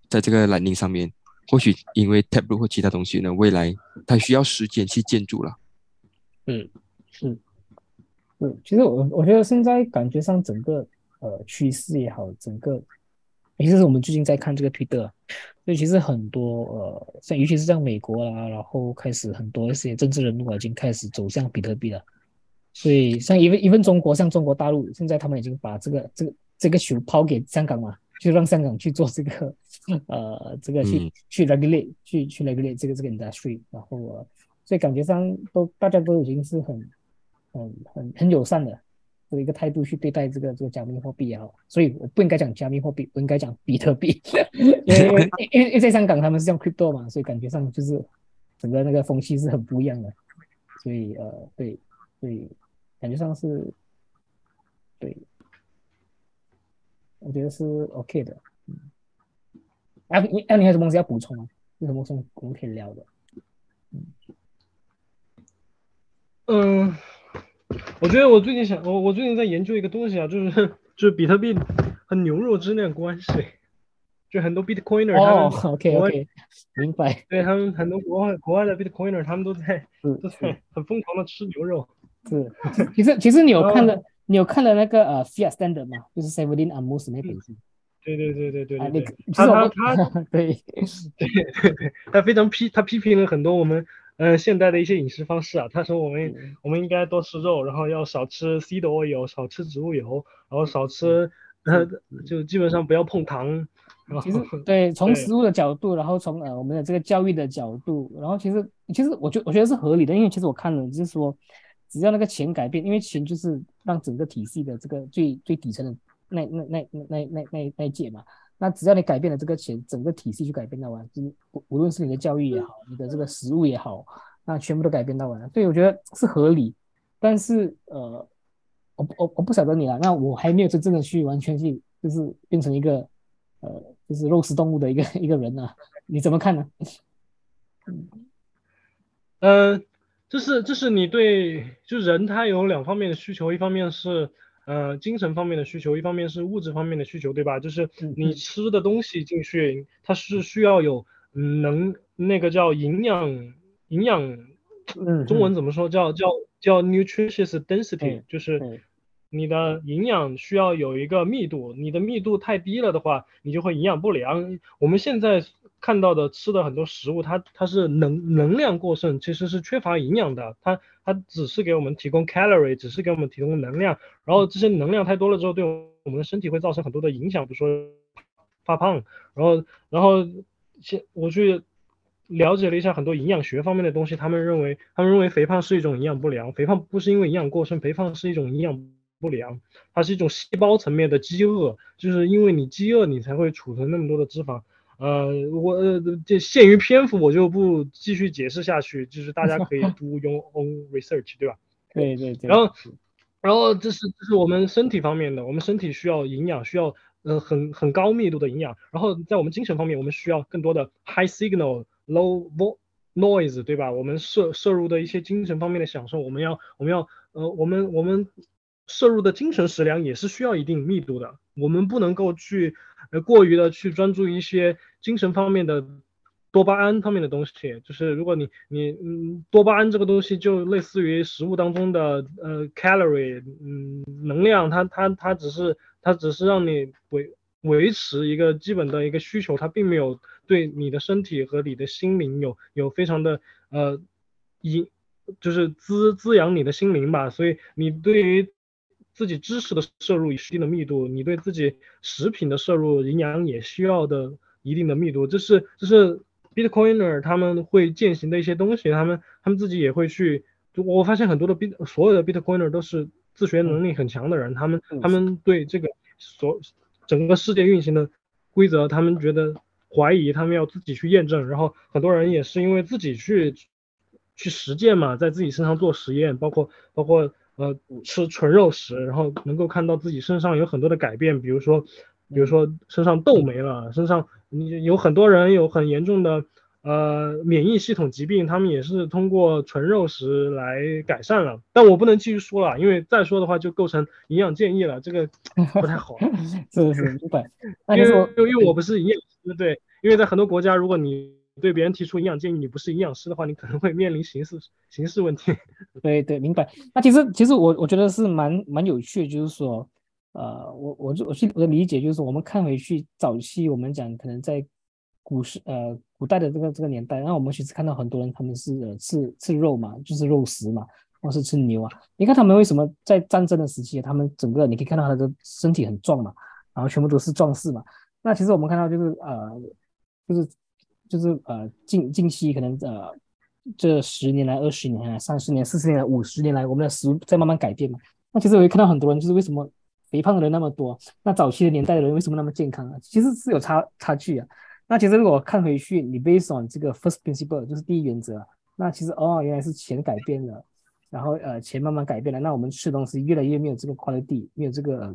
在这个蓝领上面，或许因为 Taproot 或其他东西呢，未来它需要时间去建筑了。嗯，是，对，其实我我觉得现在感觉上整个呃趋势也好，整个，也就是我们最近在看这个推特，所以其实很多呃，像尤其是像美国啦，然后开始很多一些政治人物啊，已经开始走向比特币了。所以像一份一份中国，像中国大陆，现在他们已经把这个这个这个球抛给香港嘛，就让香港去做这个 呃这个去、嗯。去 regulate 去去 regulate 这个这个 industry，然后呃，所以感觉上都大家都已经是很很很很友善的的一个态度去对待这个这个加密货币也好，所以我不应该讲加密货币，我应该讲比特币，因为因为因为因为在香港他们是用 crypto 嘛，所以感觉上就是整个那个风气是很不一样的，所以呃对，所以感觉上是对，我觉得是 OK 的，嗯，啊你啊你还有什么东西要补充吗？有什么什么我们可以聊的？嗯，我觉得我最近想，我我最近在研究一个东西啊，就是 就是比特币和牛肉之间的关系，就很多 Bitcoiner 他哦们，OK 明白，对他们很多国外国外的 Bitcoiner 他们都在是都在很疯狂的吃牛肉。是，其实其实你有看哦了，你有看了那个呃 Fiat Standard 吗？就是 Seventeen Amos 那本书对对对对对啊，对对他他他 对 对对对，他非常批他批评了很多我们呃现代的一些饮食方式啊。他说我们嗯我们应该多吃肉，然后要少吃 seed oil，少吃植物油，然后少吃呃 就基本上不要碰糖。其实对，从食物的角度，然后从呃我们的这个教育的角度，然后其实其实我觉我觉得是合理的，因为其实我看了就是说，只要那个钱改变，因为钱就是让整个体系的这个最最底层的那那那那那那那届嘛。那只要你改变了这个钱，整个体系去改变到完，就是无论是你的教育也好，你的这个食物也好，那全部都改变到完了。所以我觉得是合理，但是呃，我我我不晓得你了。那我还没有真正的去完全去，就是变成一个呃，就是肉食动物的一个一个人呢、你怎么看呢？嗯、呃，就是就是你对，就人他有两方面的需求，一方面是。呃精神方面的需求，一方面是物质方面的需求，对吧？就是你吃的东西进去，它是需要有嗯能那个叫营养营养，嗯中文怎么说？叫叫叫 nutritious density，嗯就是对你的营养需要有一个密度，你的密度太低了的话，你就会营养不良。我们现在看到的吃的很多食物，它它是能能量过剩，其实是缺乏营养的。它它只是给我们提供 calorie，只是给我们提供能量，然后这些能量太多了之后，对我们的身体会造成很多的影响，比如说发胖，然后然后现我去。了解了一下很多营养学方面的东西，他们认为，他们认为肥胖是一种营养不良，肥胖不是因为营养过剩，肥胖是一种营养不良，它是一种细胞层面的饥饿，就是因为你饥饿，你才会储存那么多的脂肪。呃，我呃这限于篇幅，我就不继续解释下去，就是大家可以 do your own research，对吧？对对对，然后，然后这是这是我们身体方面的，我们身体需要营养，需要呃很很高密度的营养。然后在我们精神方面，我们需要更多的 high signal low vo noise，对吧？我们摄摄入的一些精神方面的享受，我们要我们要呃我们我们摄入的精神食粮也是需要一定密度的，我们不能够去呃过于的去专注一些精神方面的。多巴胺方面的东西，就是如果你你嗯，多巴胺这个东西就类似于食物当中的呃 calorie，嗯，能量，它它它只是它只是让你维维持一个基本的一个需求，它并没有对你的身体和你的心灵有有非常的呃营，就是滋滋养你的心灵吧。所以你对于自己知识的摄入有一定的密度，你对自己食品的摄入营养也需要的一定的密度，这是这是。Bitcoiner 他们会践行的一些东西，他们他们自己也会去。就我发现很多的 Bit 所有的 Bitcoiner 都是自学能力很强的人，他们嗯他们对这个所整个世界运行的规则，他们觉得怀疑，他们要自己去验证。然后很多人也是因为自己去去实践嘛，在自己身上做实验，包括包括呃吃纯肉食，然后能够看到自己身上有很多的改变，比如说比如说身上痘没了，身上你有很多人有很严重的。呃，免疫系统疾病，他们也是通过纯肉食来改善了。但我不能继续说了，因为再说的话就构成营养建议了，这个不太好。是是是，对。因为因为我不是营养师，对。因为在很多国家，如果你对别人提出营养建议，你不是营养师的话，你可能会面临刑事刑事问题。对对，明白。那其实其实我我觉得是蛮蛮有趣，就是说，呃，我我就我去我的理解就是，我们看回去早期，我们讲可能在。古时呃，古代的这个这个年代，然后我们其实看到很多人他们是呃吃吃肉嘛，就是肉食嘛，或是吃牛啊。你看他们为什么在战争的时期，他们整个你可以看到他的身体很壮嘛，然后全部都是壮士嘛。那其实我们看到就是呃，就是就是呃近近期可能呃这十年来、二十年来、三十年、四十年来、五十年来，我们的食物在慢慢改变嘛。那其实我也看到很多人就是为什么肥胖的人那么多？那早期的年代的人为什么那么健康啊？其实是有差差距啊。那其实如果看回去，你 based on 这个 first principle 就是第一原则，那其实哦原来是钱改变了，然后呃钱慢慢改变了，那我们吃东西越来越没有这个 quality，没有这个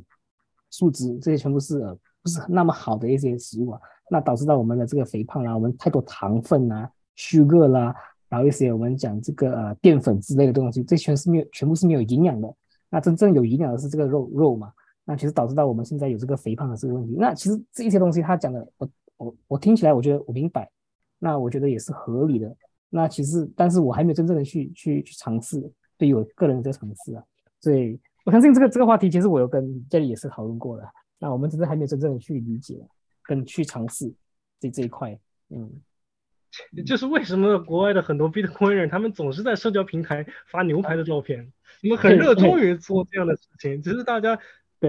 素质，这些全部是呃不是那么好的一些食物啊，那导致到我们的这个肥胖啦，我们太多糖分啊，sugar 啦，然后一些我们讲这个呃淀粉之类的东西，这全是没有全部是没有营养的，那真正有营养的是这个肉肉嘛，那其实导致到我们现在有这个肥胖的这个问题，那其实这一些东西他讲的我。我我听起来，我觉得我明白，那我觉得也是合理的。那其实，但是我还没有真正的去去去尝试，对于我个人的这个尝试啊，所以我相信这个这个话题，其实我有跟这里也是讨论过的。那我们只是还没有真正的去理解跟去尝试这这一块。嗯，就是为什么国外的很多 Bitcoiner 他们总是在社交平台发牛排的照片，我们很热衷于做这样的事情，只是大家。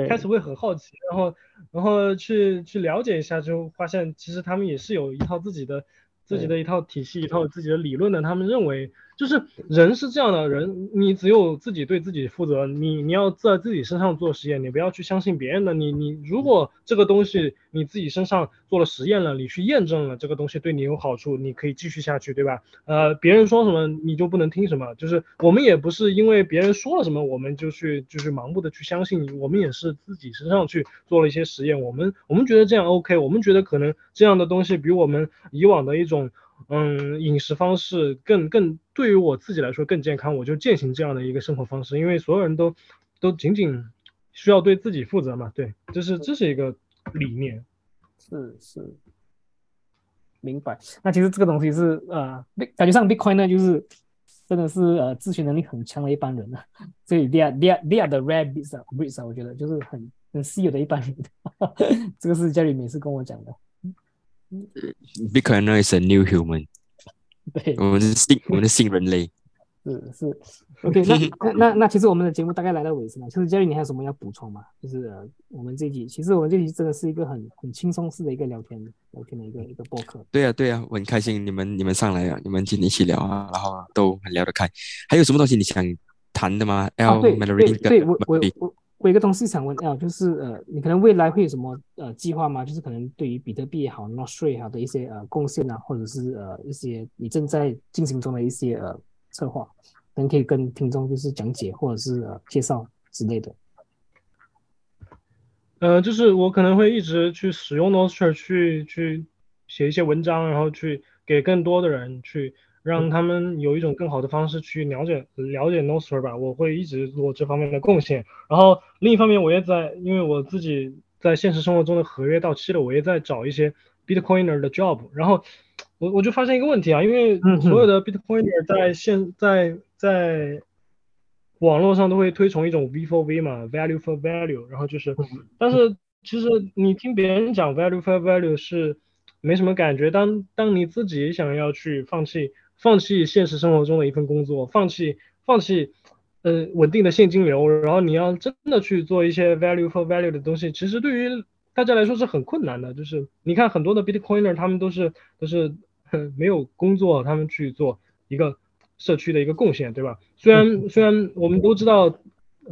开始会很好奇，然后，然后去去了解一下，就发现其实他们也是有一套自己的。自己的一套体系，一套自己的理论的？他们认为，就是人是这样的人，你只有自己对自己负责，你你要在自己身上做实验，你不要去相信别人的。你你如果这个东西你自己身上做了实验了，你去验证了这个东西对你有好处，你可以继续下去，对吧？呃，别人说什么你就不能听什么。就是我们也不是因为别人说了什么我们就去就是盲目的去相信，我们也是自己身上去做了一些实验。我们我们觉得这样 OK，我们觉得可能这样的东西比我们以往的一种。种嗯饮食方式更更对于我自己来说更健康，我就践行这样的一个生活方式，因为所有人都都仅仅需要对自己负责嘛，对，这是这是一个理念，是是，明白。那其实这个东西是呃，感觉上 Bitcoin 呢就是真的是呃咨询能力很强的一般人啊，所以 they are they are they are the rare breeds 啊，breeds 啊，我觉得就是很很稀有的一般人，这个是家里每次跟我讲的。Bitcoin is a new human。对，我们是新，我们是新人类。是是，OK，那 那那其实我们的节目大概来到尾声了。其实 Jerry，你还有什么要补充吗？就是我们这集，其实我们这集真的是一个很很轻松式的一个聊天聊天的一个一个播客。对啊对啊，我很开心你们你们上来啊，你们今天一起聊啊，然后都很聊得开。还有什么东西你想谈的吗？L Mallory 对我我我。我有个东西想问啊，就是呃，你可能未来会有什么呃计划吗？就是可能对于比特币也好，Notre 好的一些呃贡献啊，或者是呃一些你正在进行中的一些呃策划，能可以跟听众就是讲解或者是呃介绍之类的。呃，就是我可能会一直去使用 Not Sure 去去写一些文章，然后去给更多的人去。让他们有一种更好的方式去了解了解 Nostr 吧，我会一直做这方面的贡献。然后另一方面，我也在，因为我自己在现实生活中的合约到期了，我也在找一些 Bitcoiner 的 job。然后我我就发现一个问题啊，因为所有的 Bitcoiner 在现在在网络上都会推崇一种 V for V 嘛，Value for Value。然后就是，但是其实你听别人讲 Value for Value 是没什么感觉，当当你自己想要去放弃。放弃现实生活中的一份工作，放弃放弃，呃，稳定的现金流，然后你要真的去做一些 value for value 的东西，其实对于大家来说是很困难的。就是你看很多的 Bitcoiner，他们都是都是没有工作，他们去做一个社区的一个贡献，对吧？虽然虽然我们都知道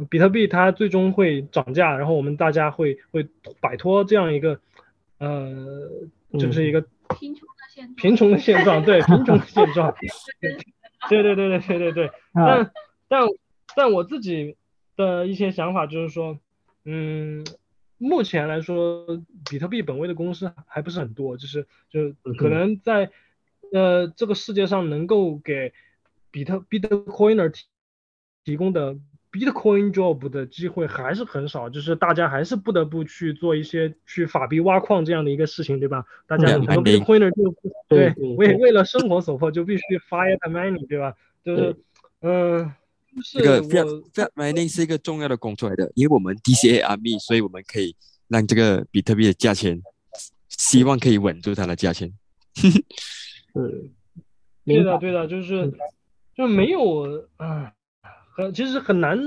比特币它最终会涨价，然后我们大家会会摆脱这样一个呃，就是一个。贫穷的现状，对 贫穷的现状，对对对对对对对。但但但我自己的一些想法就是说，嗯，目前来说，比特币本位的公司还不是很多，就是就可能在呃这个世界上能够给比特币的 coiner 提提供的。Bitcoin job 的机会还是很少，就是大家还是不得不去做一些去法币挖矿这样的一个事情，对吧？大家很多 Bitcoiner 就对为为了生活所迫就必须 fire money，对吧？就是嗯，这个 fiat fiat mining 是一个重要的工作来的，因为我们 DCA 阿密，所以我们可以让这个比特币的价钱，希望可以稳住它的价钱。嗯，对的对的，就是就没有啊。很其实很难，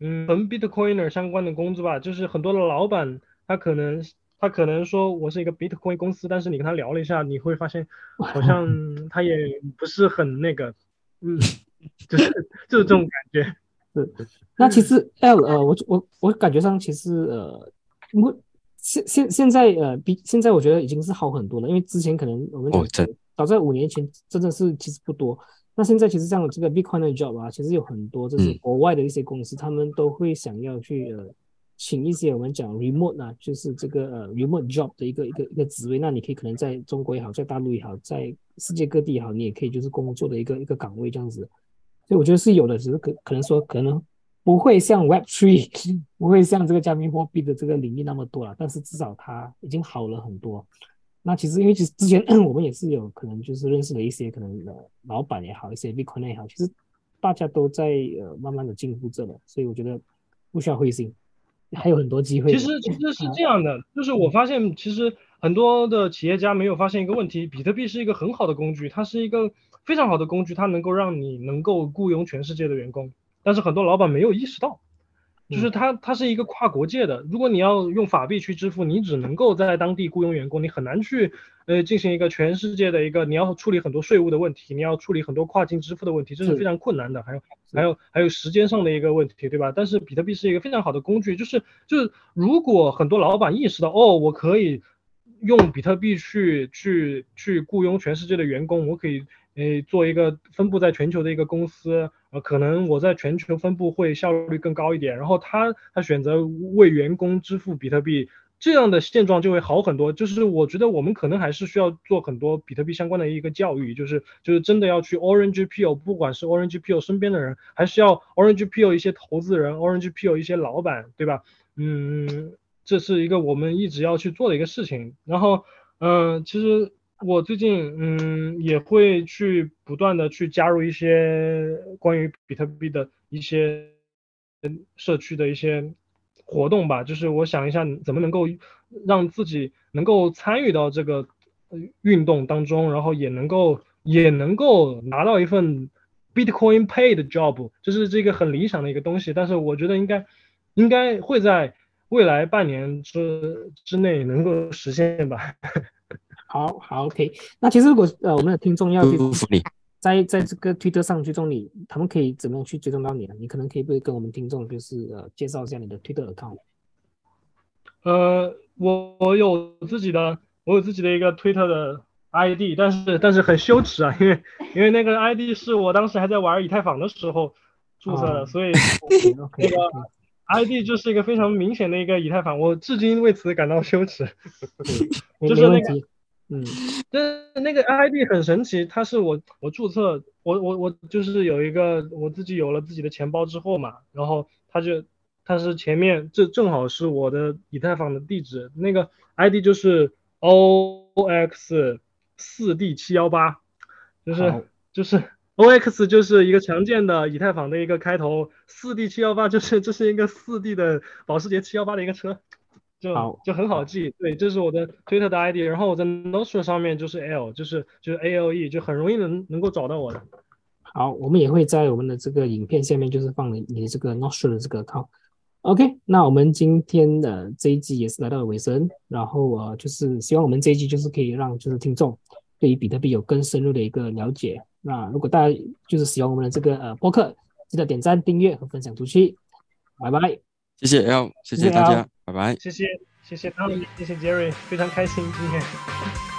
嗯，跟 Bitcoiner 相关的工作吧，就是很多的老板，他可能他可能说我是一个 Bitcoin 公司，但是你跟他聊了一下，你会发现好像 他也不是很那个，嗯，就是就是这种感觉。是，那其实 L 呃，我我我感觉上其实呃，我现现现在呃比现在我觉得已经是好很多了，因为之前可能我们早在五年前真的是其实不多。那现在其实像这个 Bitcoin 的 job 啊，其实有很多就是国外的一些公司，他们都会想要去呃请一些我们讲 remote 啊，就是这个呃 remote job 的一个一个一个职位。那你可以可能在中国也好，在大陆也好，在世界各地也好，你也可以就是工作的一个一个岗位这样子。所以我觉得是有的，只是可可能说可能不会像 Web Three，不会像这个加密货币的这个领域那么多了，但是至少它已经好了很多。那其实，因为其实之前 我们也是有可能就是认识了一些可能呃老板也好，一些 Bitcoin 也好，其实大家都在呃慢慢的进步着了，所以我觉得不需要灰心，还有很多机会。其实其实是这样的，就是我发现其实很多的企业家没有发现一个问题，比特币是一个很好的工具，它是一个非常好的工具，它能够让你能够雇佣全世界的员工，但是很多老板没有意识到。就是它，它是一个跨国界的。如果你要用法币去支付，你只能够在当地雇佣员工，你很难去呃进行一个全世界的一个。你要处理很多税务的问题，你要处理很多跨境支付的问题，这是非常困难的。还有还有还有时间上的一个问题，对吧？但是比特币是一个非常好的工具，就是就是如果很多老板意识到，哦，我可以用比特币去去去雇佣全世界的员工，我可以。诶，做一个分布在全球的一个公司，可能我在全球分布会效率更高一点。然后他他选择为员工支付比特币，这样的现状就会好很多。就是我觉得我们可能还是需要做很多比特币相关的一个教育，就是就是真的要去 Orange P O，不管是 Orange P O 身边的人，还是要 Orange P O 一些投资人，Orange P O 一些老板，对吧？嗯，这是一个我们一直要去做的一个事情。然后，嗯，其实。我最近嗯也会去不断的去加入一些关于比特币的一些社区的一些活动吧，就是我想一下怎么能够让自己能够参与到这个运动当中，然后也能够也能够拿到一份 Bitcoin Pay 的 job，就是这个很理想的一个东西，但是我觉得应该应该会在未来半年之之内能够实现吧。好好，OK。那其实如果呃我们的听众要去在在这个推特上追踪你，他们可以怎么样去追踪到你呢？你可能可以不跟我们听众就是呃介绍一下你的推特 account。呃，我我有自己的，我有自己的一个推特的 ID，但是但是很羞耻啊，因为因为那个 ID 是我当时还在玩以太坊的时候注册的，所以 那个 ID 就是一个非常明显的一个以太坊，我至今为此感到羞耻。就是那个。嗯，但那个 ID 很神奇，它是我我注册，我我我就是有一个我自己有了自己的钱包之后嘛，然后它就它是前面这正好是我的以太坊的地址，那个 ID 就是 OX 四 D 七幺八，就是就是 OX 就是一个常见的以太坊的一个开头，四 D 七幺八就是这是一个四 D 的保时捷七幺八的一个车。就就很好记，对，这是我的推特的 ID，然后我在 Notion 上面就是 L，就是就是 A L E，就很容易能能够找到我的。好，我们也会在我们的这个影片下面就是放你你的这个 Notion 的这个 account。OK，那我们今天的这一集也是来到了尾声，然后呃就是希望我们这一集就是可以让就是听众对于比特币有更深入的一个了解。那如果大家就是喜欢我们的这个呃播客，记得点赞、订阅和分享出去。拜拜。谢谢 L，谢谢大家，拜拜。谢谢谢谢他们，谢谢 Jerry，非常开心今天。